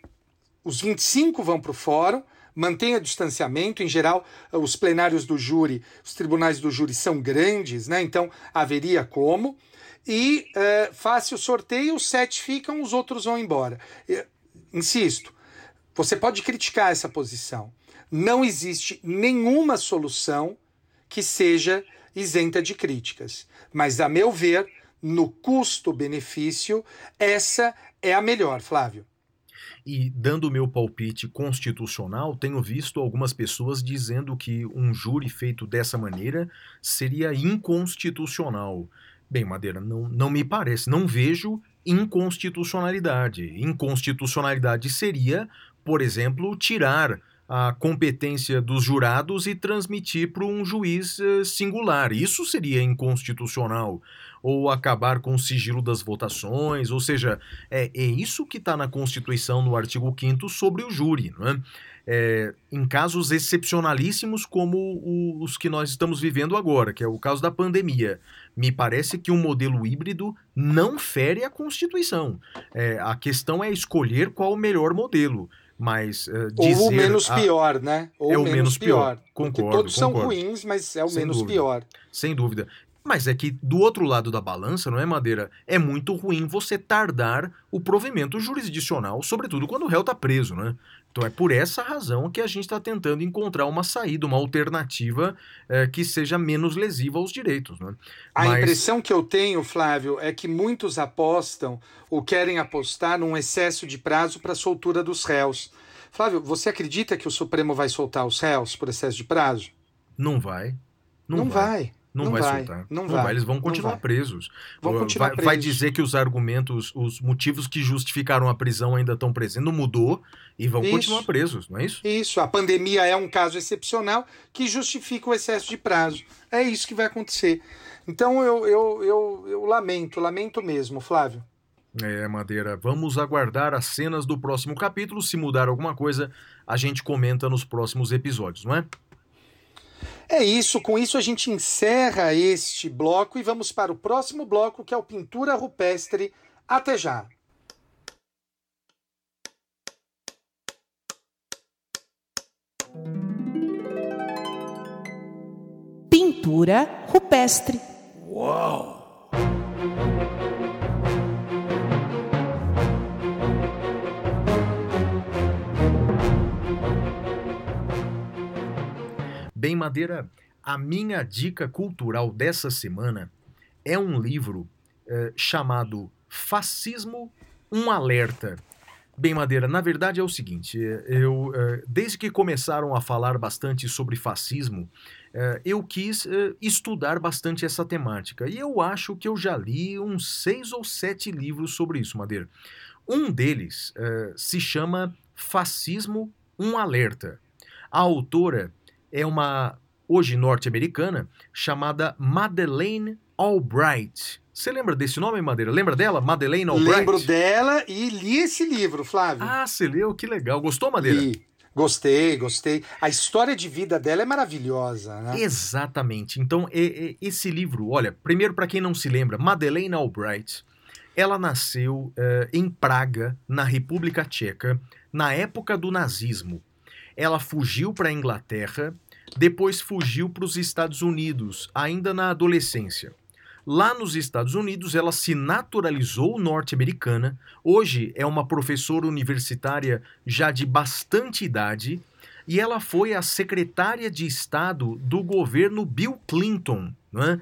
os 25 vão para o fórum, mantenha distanciamento. Em geral, os plenários do júri, os tribunais do júri são grandes, né? então haveria como. E é, faça o sorteio, os sete ficam, os outros vão embora. Eu, insisto, você pode criticar essa posição. Não existe nenhuma solução que seja isenta de críticas. Mas, a meu ver, no custo-benefício, essa é a melhor, Flávio. E dando o meu palpite constitucional, tenho visto algumas pessoas dizendo que um júri feito dessa maneira seria inconstitucional. Bem, Madeira, não, não me parece, não vejo inconstitucionalidade. Inconstitucionalidade seria, por exemplo, tirar a competência dos jurados e transmitir para um juiz eh, singular. Isso seria inconstitucional ou acabar com o sigilo das votações, ou seja, é, é isso que está na Constituição, no artigo 5 sobre o júri. Não é? É, em casos excepcionalíssimos como o, os que nós estamos vivendo agora, que é o caso da pandemia. Me parece que um modelo híbrido não fere a Constituição. É, a questão é escolher qual o melhor modelo. Mas uh, dizer, Ou o menos a... pior, né? Ou é o menos, menos pior. pior. Concordo. Porque todos concordo. são ruins, mas é o Sem menos dúvida. pior. Sem dúvida. Mas é que do outro lado da balança, não é, Madeira? É muito ruim você tardar o provimento jurisdicional, sobretudo quando o réu está preso, né? Então é por essa razão que a gente está tentando encontrar uma saída, uma alternativa é, que seja menos lesiva aos direitos. Né? A Mas... impressão que eu tenho, Flávio, é que muitos apostam ou querem apostar num excesso de prazo para a soltura dos réus. Flávio, você acredita que o Supremo vai soltar os réus por excesso de prazo? Não vai. Não, não vai. vai. Não, não vai, vai, soltar. Não, não vai. vai. Eles vão continuar presos. Vão continuar vai, presos. vai dizer que os argumentos, os motivos que justificaram a prisão ainda estão presentes. Não mudou e vão isso. continuar presos, não é isso? Isso. A pandemia é um caso excepcional que justifica o excesso de prazo. É isso que vai acontecer. Então eu, eu, eu, eu lamento, lamento mesmo, Flávio. É, Madeira. Vamos aguardar as cenas do próximo capítulo. Se mudar alguma coisa, a gente comenta nos próximos episódios, não é? É isso, com isso a gente encerra este bloco e vamos para o próximo bloco, que é o Pintura Rupestre. Até já! Pintura rupestre. Uau! Bem, Madeira, a minha dica cultural dessa semana é um livro eh, chamado Fascismo Um Alerta. Bem, Madeira, na verdade é o seguinte: eu, eh, desde que começaram a falar bastante sobre fascismo, eh, eu quis estudar bastante essa temática. E eu acho que eu já li uns seis ou sete livros sobre isso, Madeira. Um deles se chama Fascismo Um Alerta. A autora é uma hoje norte-americana chamada Madeleine Albright. Você lembra desse nome, Madeira? Lembra dela? Madeleine Albright? Lembro dela e li esse livro, Flávio. Ah, você leu? Que legal. Gostou, Madeira? Li. Gostei, gostei. A história de vida dela é maravilhosa, né? Exatamente. Então, esse livro, olha, primeiro para quem não se lembra, Madeleine Albright, ela nasceu uh, em Praga, na República Tcheca, na época do nazismo. Ela fugiu para a Inglaterra depois fugiu para os Estados Unidos, ainda na adolescência. Lá nos Estados Unidos, ela se naturalizou norte-americana. Hoje é uma professora universitária já de bastante idade e ela foi a secretária de Estado do governo Bill Clinton. Né?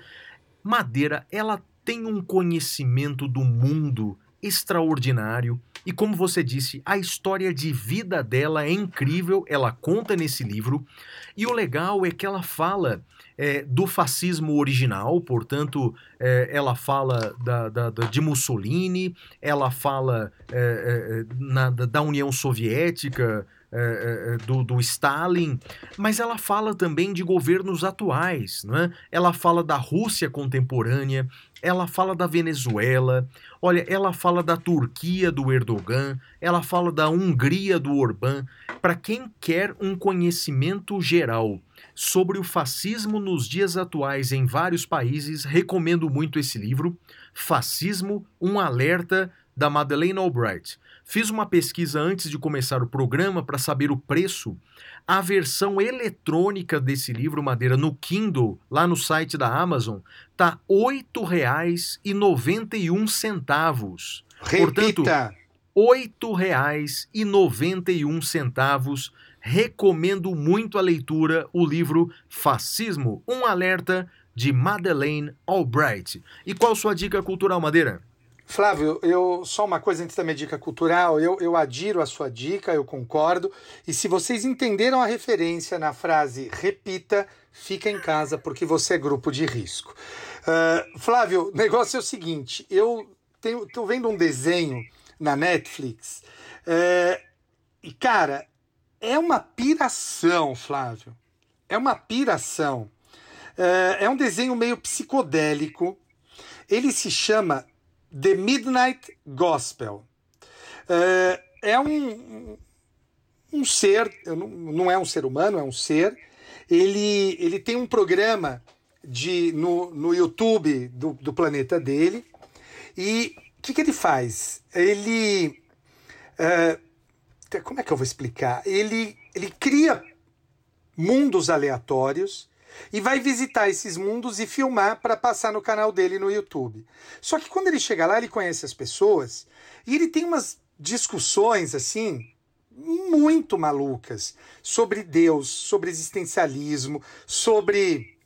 Madeira, ela tem um conhecimento do mundo extraordinário. E como você disse, a história de vida dela é incrível, ela conta nesse livro. E o legal é que ela fala é, do fascismo original, portanto, é, ela fala da, da, da, de Mussolini, ela fala é, é, é na, da União Soviética, é, do, do, Stalin, mas ela fala também de governos atuais, não é? Ela fala da Rússia contemporânea, ela fala da Venezuela, olha, ela fala da Turquia do Erdogan, ela fala da Hungria do Orbán. Para quem quer um conhecimento geral sobre o fascismo nos dias atuais em vários países, recomendo muito esse livro, Fascismo, um alerta da Madeleine Albright. Fiz uma pesquisa antes de começar o programa para saber o preço. A versão eletrônica desse livro Madeira no Kindle, lá no site da Amazon, tá R$ 8,91. Repita. Portanto, R$ 8,91. Recomendo muito a leitura, o livro Fascismo, um alerta de Madeleine Albright. E qual sua dica cultural, Madeira? Flávio, eu só uma coisa antes da minha dica cultural, eu, eu adiro a sua dica, eu concordo. E se vocês entenderam a referência na frase repita, fica em casa porque você é grupo de risco. Uh, Flávio, o negócio é o seguinte: eu tenho, tô vendo um desenho na Netflix uh, e, cara, é uma piração, Flávio. É uma piração. Uh, é um desenho meio psicodélico. Ele se chama The Midnight Gospel. É, é um, um ser, não, não é um ser humano, é um ser. Ele, ele tem um programa de, no, no YouTube do, do planeta dele. E o que, que ele faz? Ele. É, como é que eu vou explicar? Ele, ele cria mundos aleatórios e vai visitar esses mundos e filmar para passar no canal dele no YouTube. Só que quando ele chega lá, ele conhece as pessoas e ele tem umas discussões assim muito malucas sobre Deus, sobre existencialismo, sobre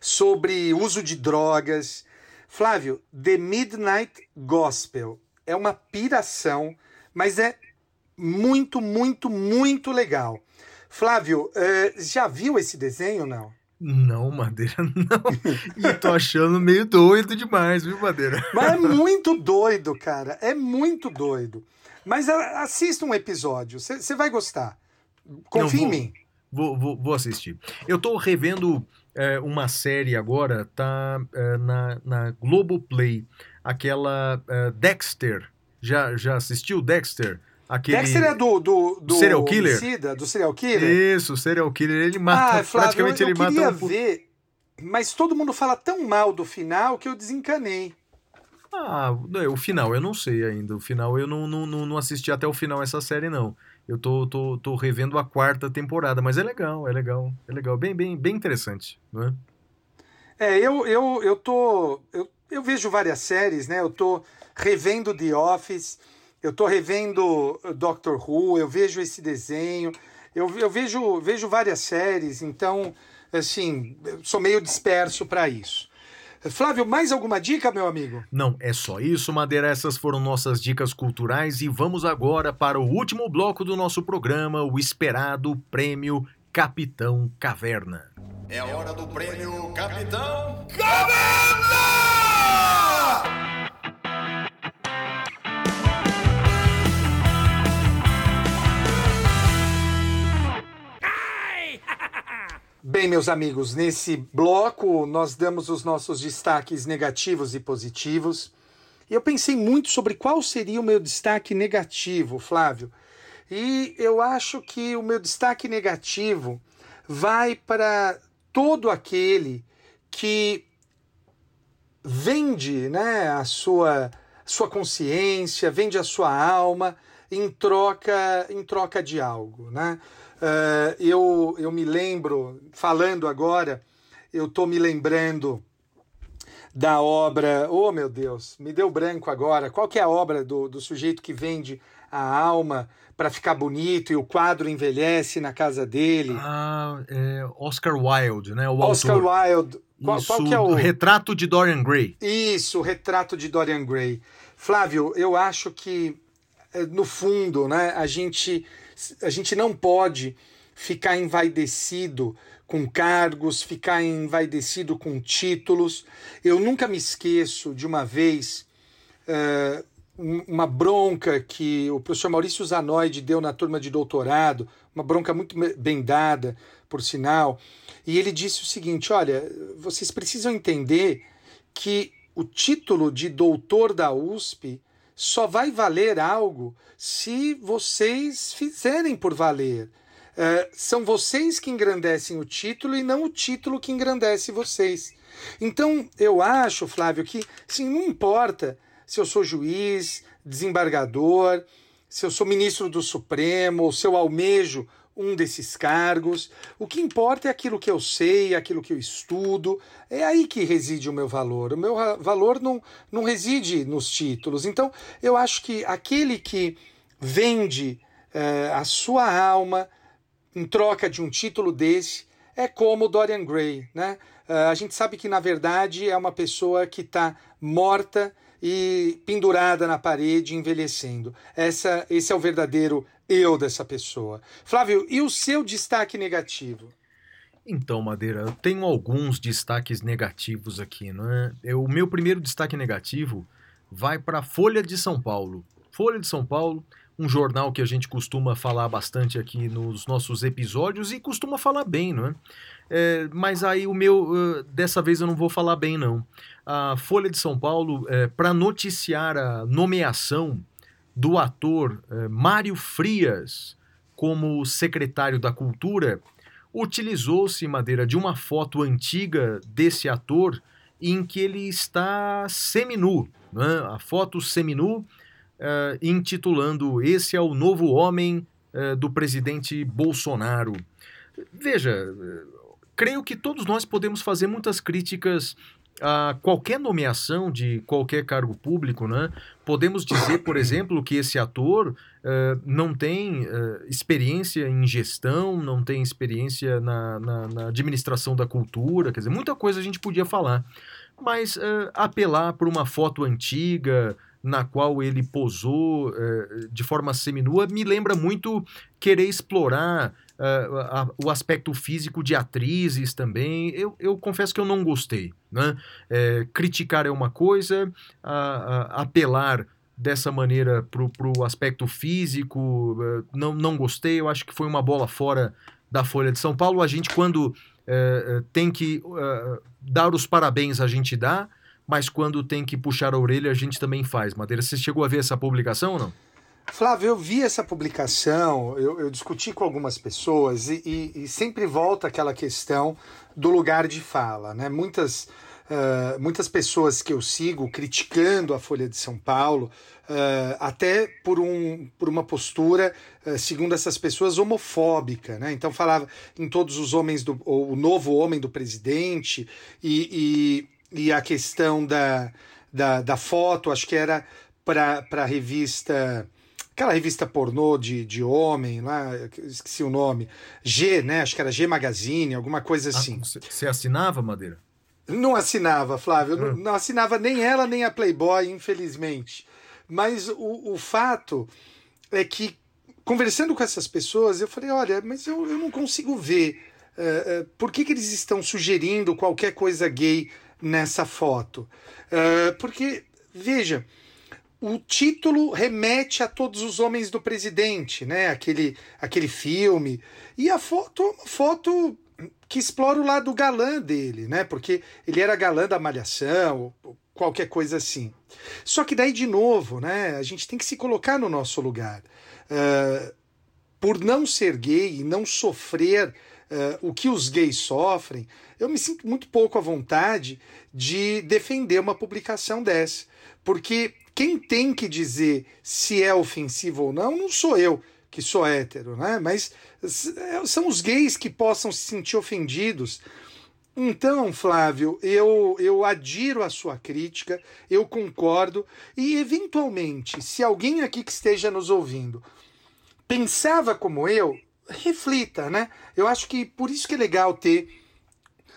sobre uso de drogas. Flávio, The Midnight Gospel é uma piração, mas é muito, muito, muito legal. Flávio, uh, já viu esse desenho não? Não, Madeira, não. E tô achando meio doido demais, viu, Madeira? Mas é muito doido, cara. É muito doido. Mas assista um episódio, você vai gostar. Confia em mim. Vou, vou, vou, assistir. Eu tô revendo é, uma série agora, tá é, na, na Globoplay, aquela é, Dexter. Já, já assistiu Dexter? Aquele... Dexter é do, do, do serial killer? Homicida, do serial killer? Isso, serial killer. Ele mata, ah, Flávio, praticamente eu, eu ele mata... Eu queria ver, mas todo mundo fala tão mal do final que eu desencanei. Ah, o final eu não sei ainda. O final eu não, não, não assisti até o final essa série, não. Eu tô, tô, tô revendo a quarta temporada, mas é legal, é legal, é legal. Bem, bem, bem interessante, não é? É, eu, eu, eu tô... Eu, eu vejo várias séries, né? Eu tô revendo The Office eu estou revendo Doctor Who, eu vejo esse desenho, eu, eu vejo, vejo várias séries, então, assim, sou meio disperso para isso. Flávio, mais alguma dica, meu amigo? Não, é só isso, Madeira. Essas foram nossas dicas culturais e vamos agora para o último bloco do nosso programa, o esperado Prêmio Capitão Caverna. É a hora do Prêmio Capitão Caverna! Bem, meus amigos, nesse bloco nós damos os nossos destaques negativos e positivos. E eu pensei muito sobre qual seria o meu destaque negativo, Flávio. E eu acho que o meu destaque negativo vai para todo aquele que vende né, a sua, sua consciência, vende a sua alma em troca, em troca de algo. Né? Uh, eu, eu me lembro, falando agora, eu estou me lembrando da obra. Oh, meu Deus, me deu branco agora. Qual que é a obra do, do sujeito que vende a alma para ficar bonito e o quadro envelhece na casa dele? Ah, é Oscar Wilde, né? O Oscar autor. Wilde. Qual, Isso, qual que é o. Retrato de Dorian Gray. Isso, o retrato de Dorian Gray. Flávio, eu acho que, eh, no fundo, né, a gente a gente não pode ficar envaidecido com cargos, ficar envaidecido com títulos. Eu nunca me esqueço de uma vez, uh, uma bronca que o professor Maurício Zanoide deu na turma de doutorado, uma bronca muito bem dada, por sinal, e ele disse o seguinte: olha, vocês precisam entender que o título de doutor da USP só vai valer algo se vocês fizerem por valer. É, são vocês que engrandecem o título e não o título que engrandece vocês. Então, eu acho, Flávio, que sim, não importa se eu sou juiz, desembargador, se eu sou ministro do Supremo, ou se eu almejo um desses cargos. O que importa é aquilo que eu sei, aquilo que eu estudo. É aí que reside o meu valor. O meu valor não, não reside nos títulos. Então, eu acho que aquele que vende eh, a sua alma em troca de um título desse é como Dorian Gray. Né? Uh, a gente sabe que, na verdade, é uma pessoa que está morta e pendurada na parede, envelhecendo. Essa, esse é o verdadeiro eu dessa pessoa. Flávio, e o seu destaque negativo? Então, Madeira, eu tenho alguns destaques negativos aqui, não é? O meu primeiro destaque negativo vai para a Folha de São Paulo. Folha de São Paulo, um jornal que a gente costuma falar bastante aqui nos nossos episódios e costuma falar bem, não é? é mas aí o meu, uh, dessa vez eu não vou falar bem, não. A Folha de São Paulo, é, para noticiar a nomeação do ator eh, Mário Frias como secretário da Cultura, utilizou-se, Madeira, de uma foto antiga desse ator em que ele está seminu, né? a foto seminu, eh, intitulando Esse é o novo homem eh, do presidente Bolsonaro. Veja, creio que todos nós podemos fazer muitas críticas a qualquer nomeação de qualquer cargo público, né? Podemos dizer, por exemplo, que esse ator uh, não tem uh, experiência em gestão, não tem experiência na, na, na, administração da cultura, quer dizer, muita coisa a gente podia falar. Mas uh, apelar por uma foto antiga, na qual ele posou de forma seminua, me lembra muito querer explorar uh, a, o aspecto físico de atrizes também. Eu, eu confesso que eu não gostei. Né? É, criticar é uma coisa, apelar dessa maneira para o aspecto físico, não, não gostei. Eu acho que foi uma bola fora da Folha de São Paulo. A gente, quando tem que dar os parabéns, a gente dá mas quando tem que puxar a orelha, a gente também faz. Madeira, você chegou a ver essa publicação ou não? Flávio, eu vi essa publicação, eu, eu discuti com algumas pessoas e, e, e, sempre volta aquela questão do lugar de fala. Né? Muitas, uh, muitas pessoas que eu sigo criticando a Folha de São Paulo, uh, até por, um, por uma postura, uh, segundo essas pessoas, homofóbica. Né? Então falava em todos os homens do. o novo homem do presidente e, e, e a questão da, da, da foto, acho que era para a revista aquela revista pornô de, de homem lá, esqueci o nome, G, né? Acho que era G Magazine, alguma coisa ah, assim. Você assinava, Madeira? Não assinava, Flávio. Não, hum. não, assinava nem ela, nem a Playboy, infelizmente. Mas o, o fato é que, conversando com essas pessoas, eu falei: olha, mas eu, eu não consigo ver. Uh, uh, por que, que eles estão sugerindo qualquer coisa gay nessa foto? Uh, porque, veja, o título remete a todos os homens do presidente, né? Aquele, aquele filme. E a foto, uma foto que explora o lado galã dele, né? Porque ele era galã da malhação, qualquer coisa assim. Só que daí, de novo, né? A gente tem que se colocar no nosso lugar. Uh, por não ser gay e não sofrer uh, o que os gays sofrem, eu me sinto muito pouco à vontade de defender uma publicação dessa. Porque quem tem que dizer se é ofensivo ou não, não sou eu, que sou hétero, né? Mas é, são os gays que possam se sentir ofendidos. Então, Flávio, eu, eu adiro a sua crítica, eu concordo, e eventualmente, se alguém aqui que esteja nos ouvindo pensava como eu, reflita, né? Eu acho que por isso que é legal ter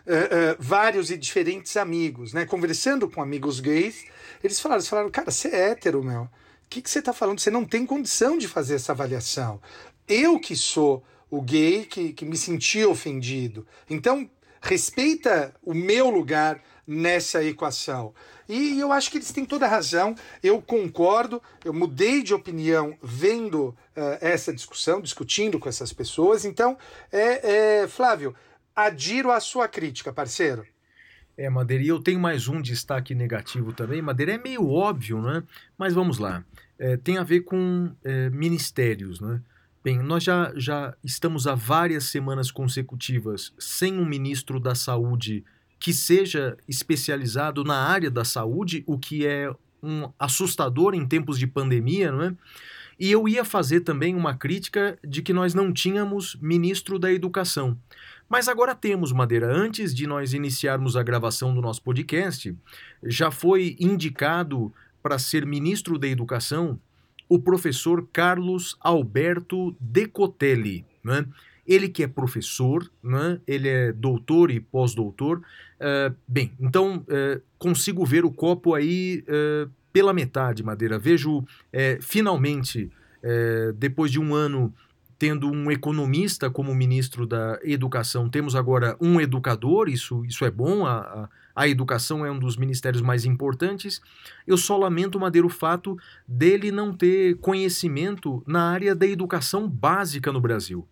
uh, vários e diferentes amigos, né? Conversando com amigos gays eles falaram, eles falaram, cara, você é hétero, meu. O que, que você está falando? Você não tem condição de fazer essa avaliação. Eu que sou o gay que, que me senti ofendido. Então, respeita o meu lugar nessa equação. E eu acho que eles têm toda a razão, eu concordo, eu mudei de opinião vendo uh, essa discussão, discutindo com essas pessoas. Então, é, é, Flávio, adiro à sua crítica, parceiro. É, Madeira, e eu tenho mais um destaque negativo também. Madeira é meio óbvio, né? Mas vamos lá. É, tem a ver com é, ministérios, né? Bem, nós já, já estamos há várias semanas consecutivas sem um ministro da Saúde que seja especializado na área da saúde, o que é um assustador em tempos de pandemia, não é? E eu ia fazer também uma crítica de que nós não tínhamos ministro da Educação. Mas agora temos, Madeira. Antes de nós iniciarmos a gravação do nosso podcast, já foi indicado para ser ministro da Educação o professor Carlos Alberto Decotelli. Né? Ele que é professor, né? ele é doutor e pós-doutor. Uh, bem, então uh, consigo ver o copo aí uh, pela metade, Madeira. Vejo finalmente, depois de um ano tendo um economista como ministro da Educação, temos agora um educador, isso, isso é bom, a, a, a, educação é um dos ministérios mais importantes. Eu só lamento, Madeira, o fato dele não ter conhecimento na área da educação básica no Brasil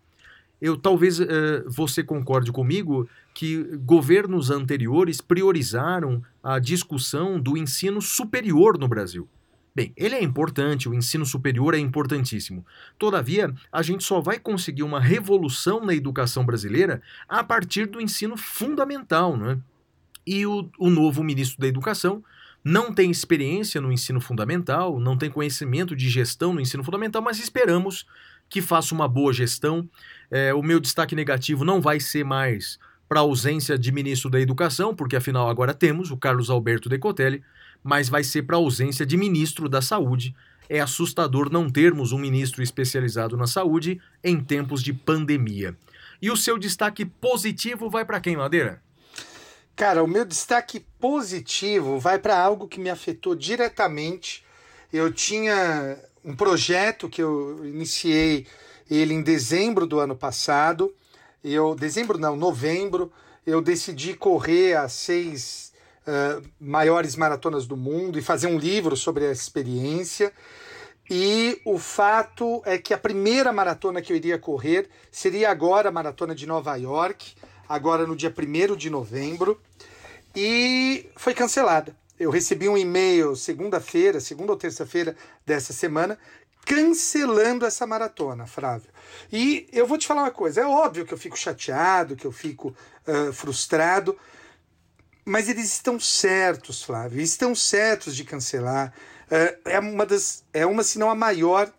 eu talvez uh, você concorde comigo que governos anteriores priorizaram a discussão do ensino superior no Brasil. Bem, ele é importante, o ensino superior é importantíssimo. Todavia, a gente só vai conseguir uma revolução na educação brasileira a partir do ensino fundamental, né? E o, o novo ministro da Educação não tem experiência no ensino fundamental, não tem conhecimento de gestão no ensino fundamental, mas esperamos que faça uma boa gestão. É, o meu destaque negativo não vai ser mais para a ausência de ministro da Educação, porque afinal agora temos o Carlos Alberto Decotelli, mas vai ser para a ausência de ministro da Saúde. É assustador não termos um ministro especializado na saúde em tempos de pandemia. E o seu destaque positivo vai para quem, Madeira? Cara, o meu destaque positivo vai para algo que me afetou diretamente. Eu tinha um projeto que eu iniciei ele em dezembro do ano passado. Eu dezembro não, novembro, eu decidi correr as seis maiores maratonas do mundo e fazer um livro sobre a experiência. E o fato é que a primeira maratona que eu iria correr seria agora a maratona de Nova York, agora no dia 1 de novembro, e foi cancelada eu recebi um e-mail segunda-feira, segunda ou terça-feira dessa semana, cancelando essa maratona, Flávio. E eu vou te falar uma coisa: é óbvio que eu fico chateado, que eu fico uh, frustrado, mas eles estão certos, Flávio, estão certos de cancelar. Uh, é uma das, é uma, se não a maior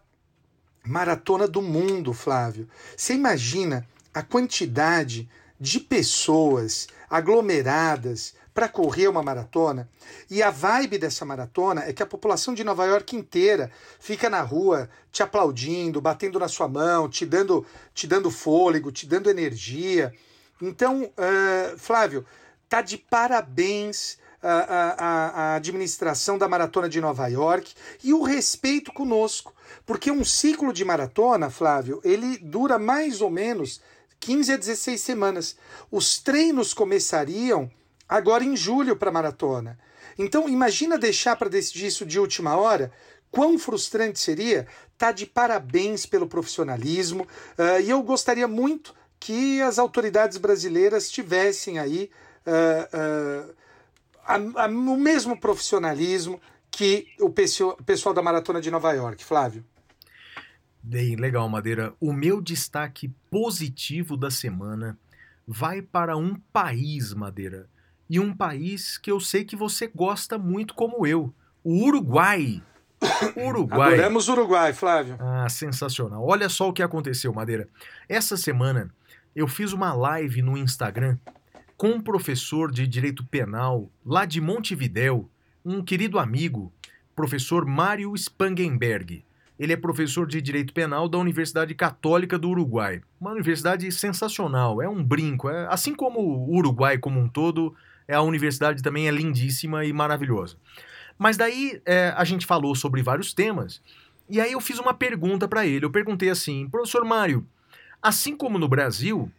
maratona do mundo, Flávio. Você imagina a quantidade de pessoas aglomeradas para correr uma maratona. E a vibe dessa maratona é que a população de Nova York inteira fica na rua te aplaudindo, batendo na sua mão, te dando, te dando fôlego, te dando energia. Então, uh, Flávio, tá de parabéns a, a, a, administração da maratona de Nova York e o respeito conosco, porque um ciclo de maratona, Flávio, ele dura mais ou menos 15 a 16 semanas. Os treinos começariam agora em julho para a maratona. Então, imagina deixar para decidir isso de última hora. Quão frustrante seria? Tá de parabéns pelo profissionalismo. Uh, e eu gostaria muito que as autoridades brasileiras tivessem aí uh, uh, a, a, o mesmo profissionalismo que o pessoal da Maratona de Nova York. Flávio. Bem, legal, Madeira. O meu destaque positivo da semana vai para um país, Madeira e um país que eu sei que você gosta muito como eu, o Uruguai. Uruguai. Adoramos Uruguai, Flávio. Ah, sensacional. Olha só o que aconteceu, Madeira. Essa semana eu fiz uma live no Instagram com um professor de direito penal lá de Montevidéu, um querido amigo, professor Mário Spangenberg. Ele é professor de Direito Penal da Universidade Católica do Uruguai. Uma universidade sensacional, é um brinco. É, assim como o Uruguai como um todo, é, a universidade também é lindíssima e maravilhosa. Mas daí é, a gente falou sobre vários temas, e aí eu fiz uma pergunta para ele. Eu perguntei assim, professor Mário, assim como no Brasil,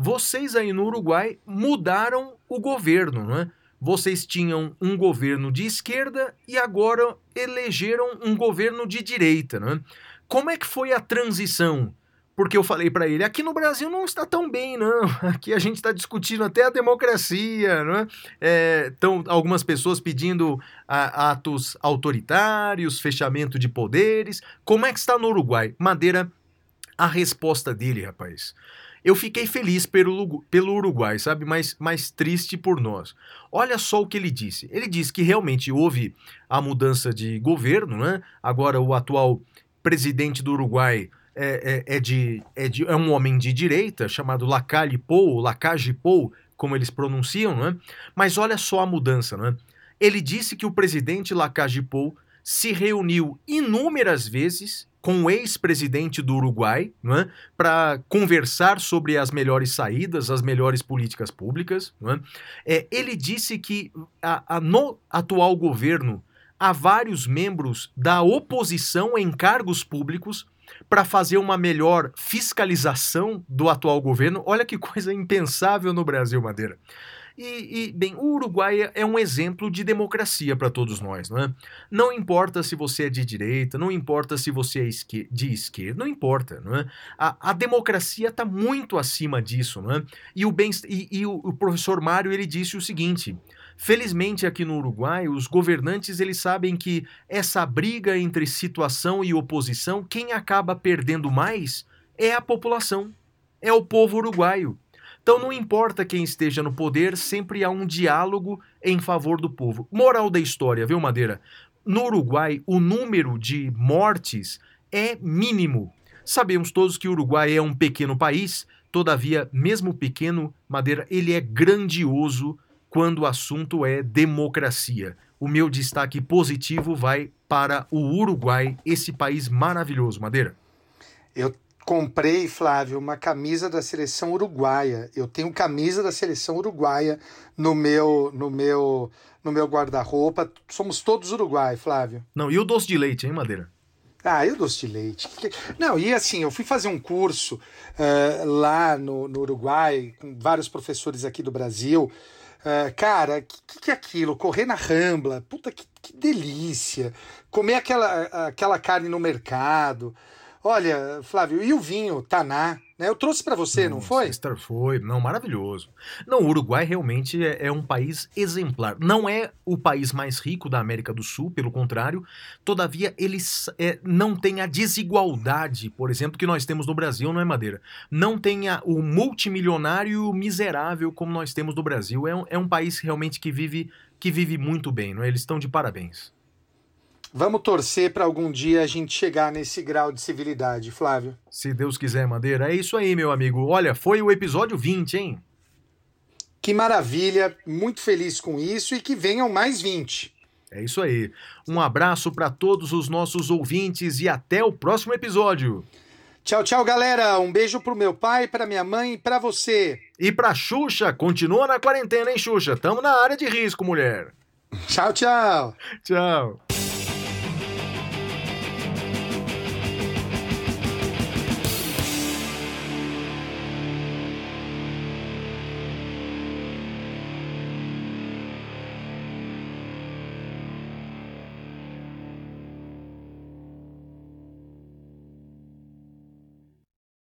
vocês aí no Uruguai mudaram o governo, não é? Vocês tinham um governo de esquerda e agora elegeram um governo de direita, não é? Como é que foi a transição? Porque eu falei para ele, aqui no Brasil não está tão bem, não. Aqui a gente está discutindo até a democracia, não é? É, algumas pessoas pedindo a, atos autoritários, fechamento de poderes. Como é que está no Uruguai? Madeira, a resposta dele, rapaz. Eu fiquei feliz pelo, pelo Uruguai, sabe? Mas, mas triste por nós. Olha só o que ele disse. Ele disse que realmente houve a mudança de governo, né? Agora o atual presidente do Uruguai é, é, é, de, é, de, é um homem de direita, chamado Lacalle Pou, Lacage Pou, como eles pronunciam, né? Mas olha só a mudança, né? Ele disse que o presidente Lacage Pou se reuniu inúmeras vezes com o ex-presidente do Uruguai é? para conversar sobre as melhores saídas, as melhores políticas públicas. É? É, ele disse que a, a, no atual governo há vários membros da oposição em cargos públicos para fazer uma melhor fiscalização do atual governo. Olha que coisa impensável no Brasil, Madeira. E, e, bem, o Uruguai é um exemplo de democracia para todos nós, não é? Não importa se você é de direita, não importa se você é esquer de esquerda, não importa, não é? A, a democracia está muito acima disso, não é? E o, e, e o, o professor Mário, ele disse o seguinte... Felizmente aqui no Uruguai, os governantes eles sabem que essa briga entre situação e oposição, quem acaba perdendo mais é a população, é o povo uruguaio. Então não importa quem esteja no poder, sempre há um diálogo em favor do povo. Moral da história, viu, Madeira? No Uruguai, o número de mortes é mínimo. Sabemos todos que o Uruguai é um pequeno país, todavia, mesmo pequeno, Madeira, ele é grandioso quando o assunto é democracia. O meu destaque positivo vai para o Uruguai, esse país maravilhoso, Madeira. Eu comprei, Flávio, uma camisa da seleção uruguaia. Eu tenho camisa da seleção uruguaia no meu no meu no meu guarda-roupa. Somos todos uruguai, Flávio. Não, e o doce de leite, hein, Madeira? Ah, e o doce de leite? Não, e assim, eu fui fazer um curso uh, lá no, no Uruguai com vários professores aqui do Brasil. Uh, cara, o que, que é aquilo? Correr na rambla, puta que, que delícia. Comer aquela, aquela carne no mercado. Olha, Flávio, e o vinho, Taná, né? Eu trouxe para você, não, não foi? Foi, não, maravilhoso. Não, o Uruguai realmente é, é, um país exemplar. Não é o país mais rico da América do Sul, pelo contrário. Todavia, eles é, não têm a desigualdade, por exemplo, que nós temos no Brasil, não é, Madeira? Não tem a, o multimilionário miserável como nós temos no Brasil. É um, é um país realmente que vive, que vive muito bem, não é? Eles estão de parabéns. Vamos torcer para algum dia a gente chegar nesse grau de civilidade, Flávio. Se Deus quiser, Madeira. É isso aí, meu amigo. Olha, foi o episódio 20, hein? Que maravilha, muito feliz com isso e que venham mais 20. É isso aí. Um abraço para todos os nossos ouvintes e até o próximo episódio. Tchau, tchau, galera. Um beijo pro meu pai, pra minha mãe e pra você. E pra Xuxa, continua na quarentena, hein, Xuxa? Tamo na área de risco, mulher. Tchau, tchau. Tchau.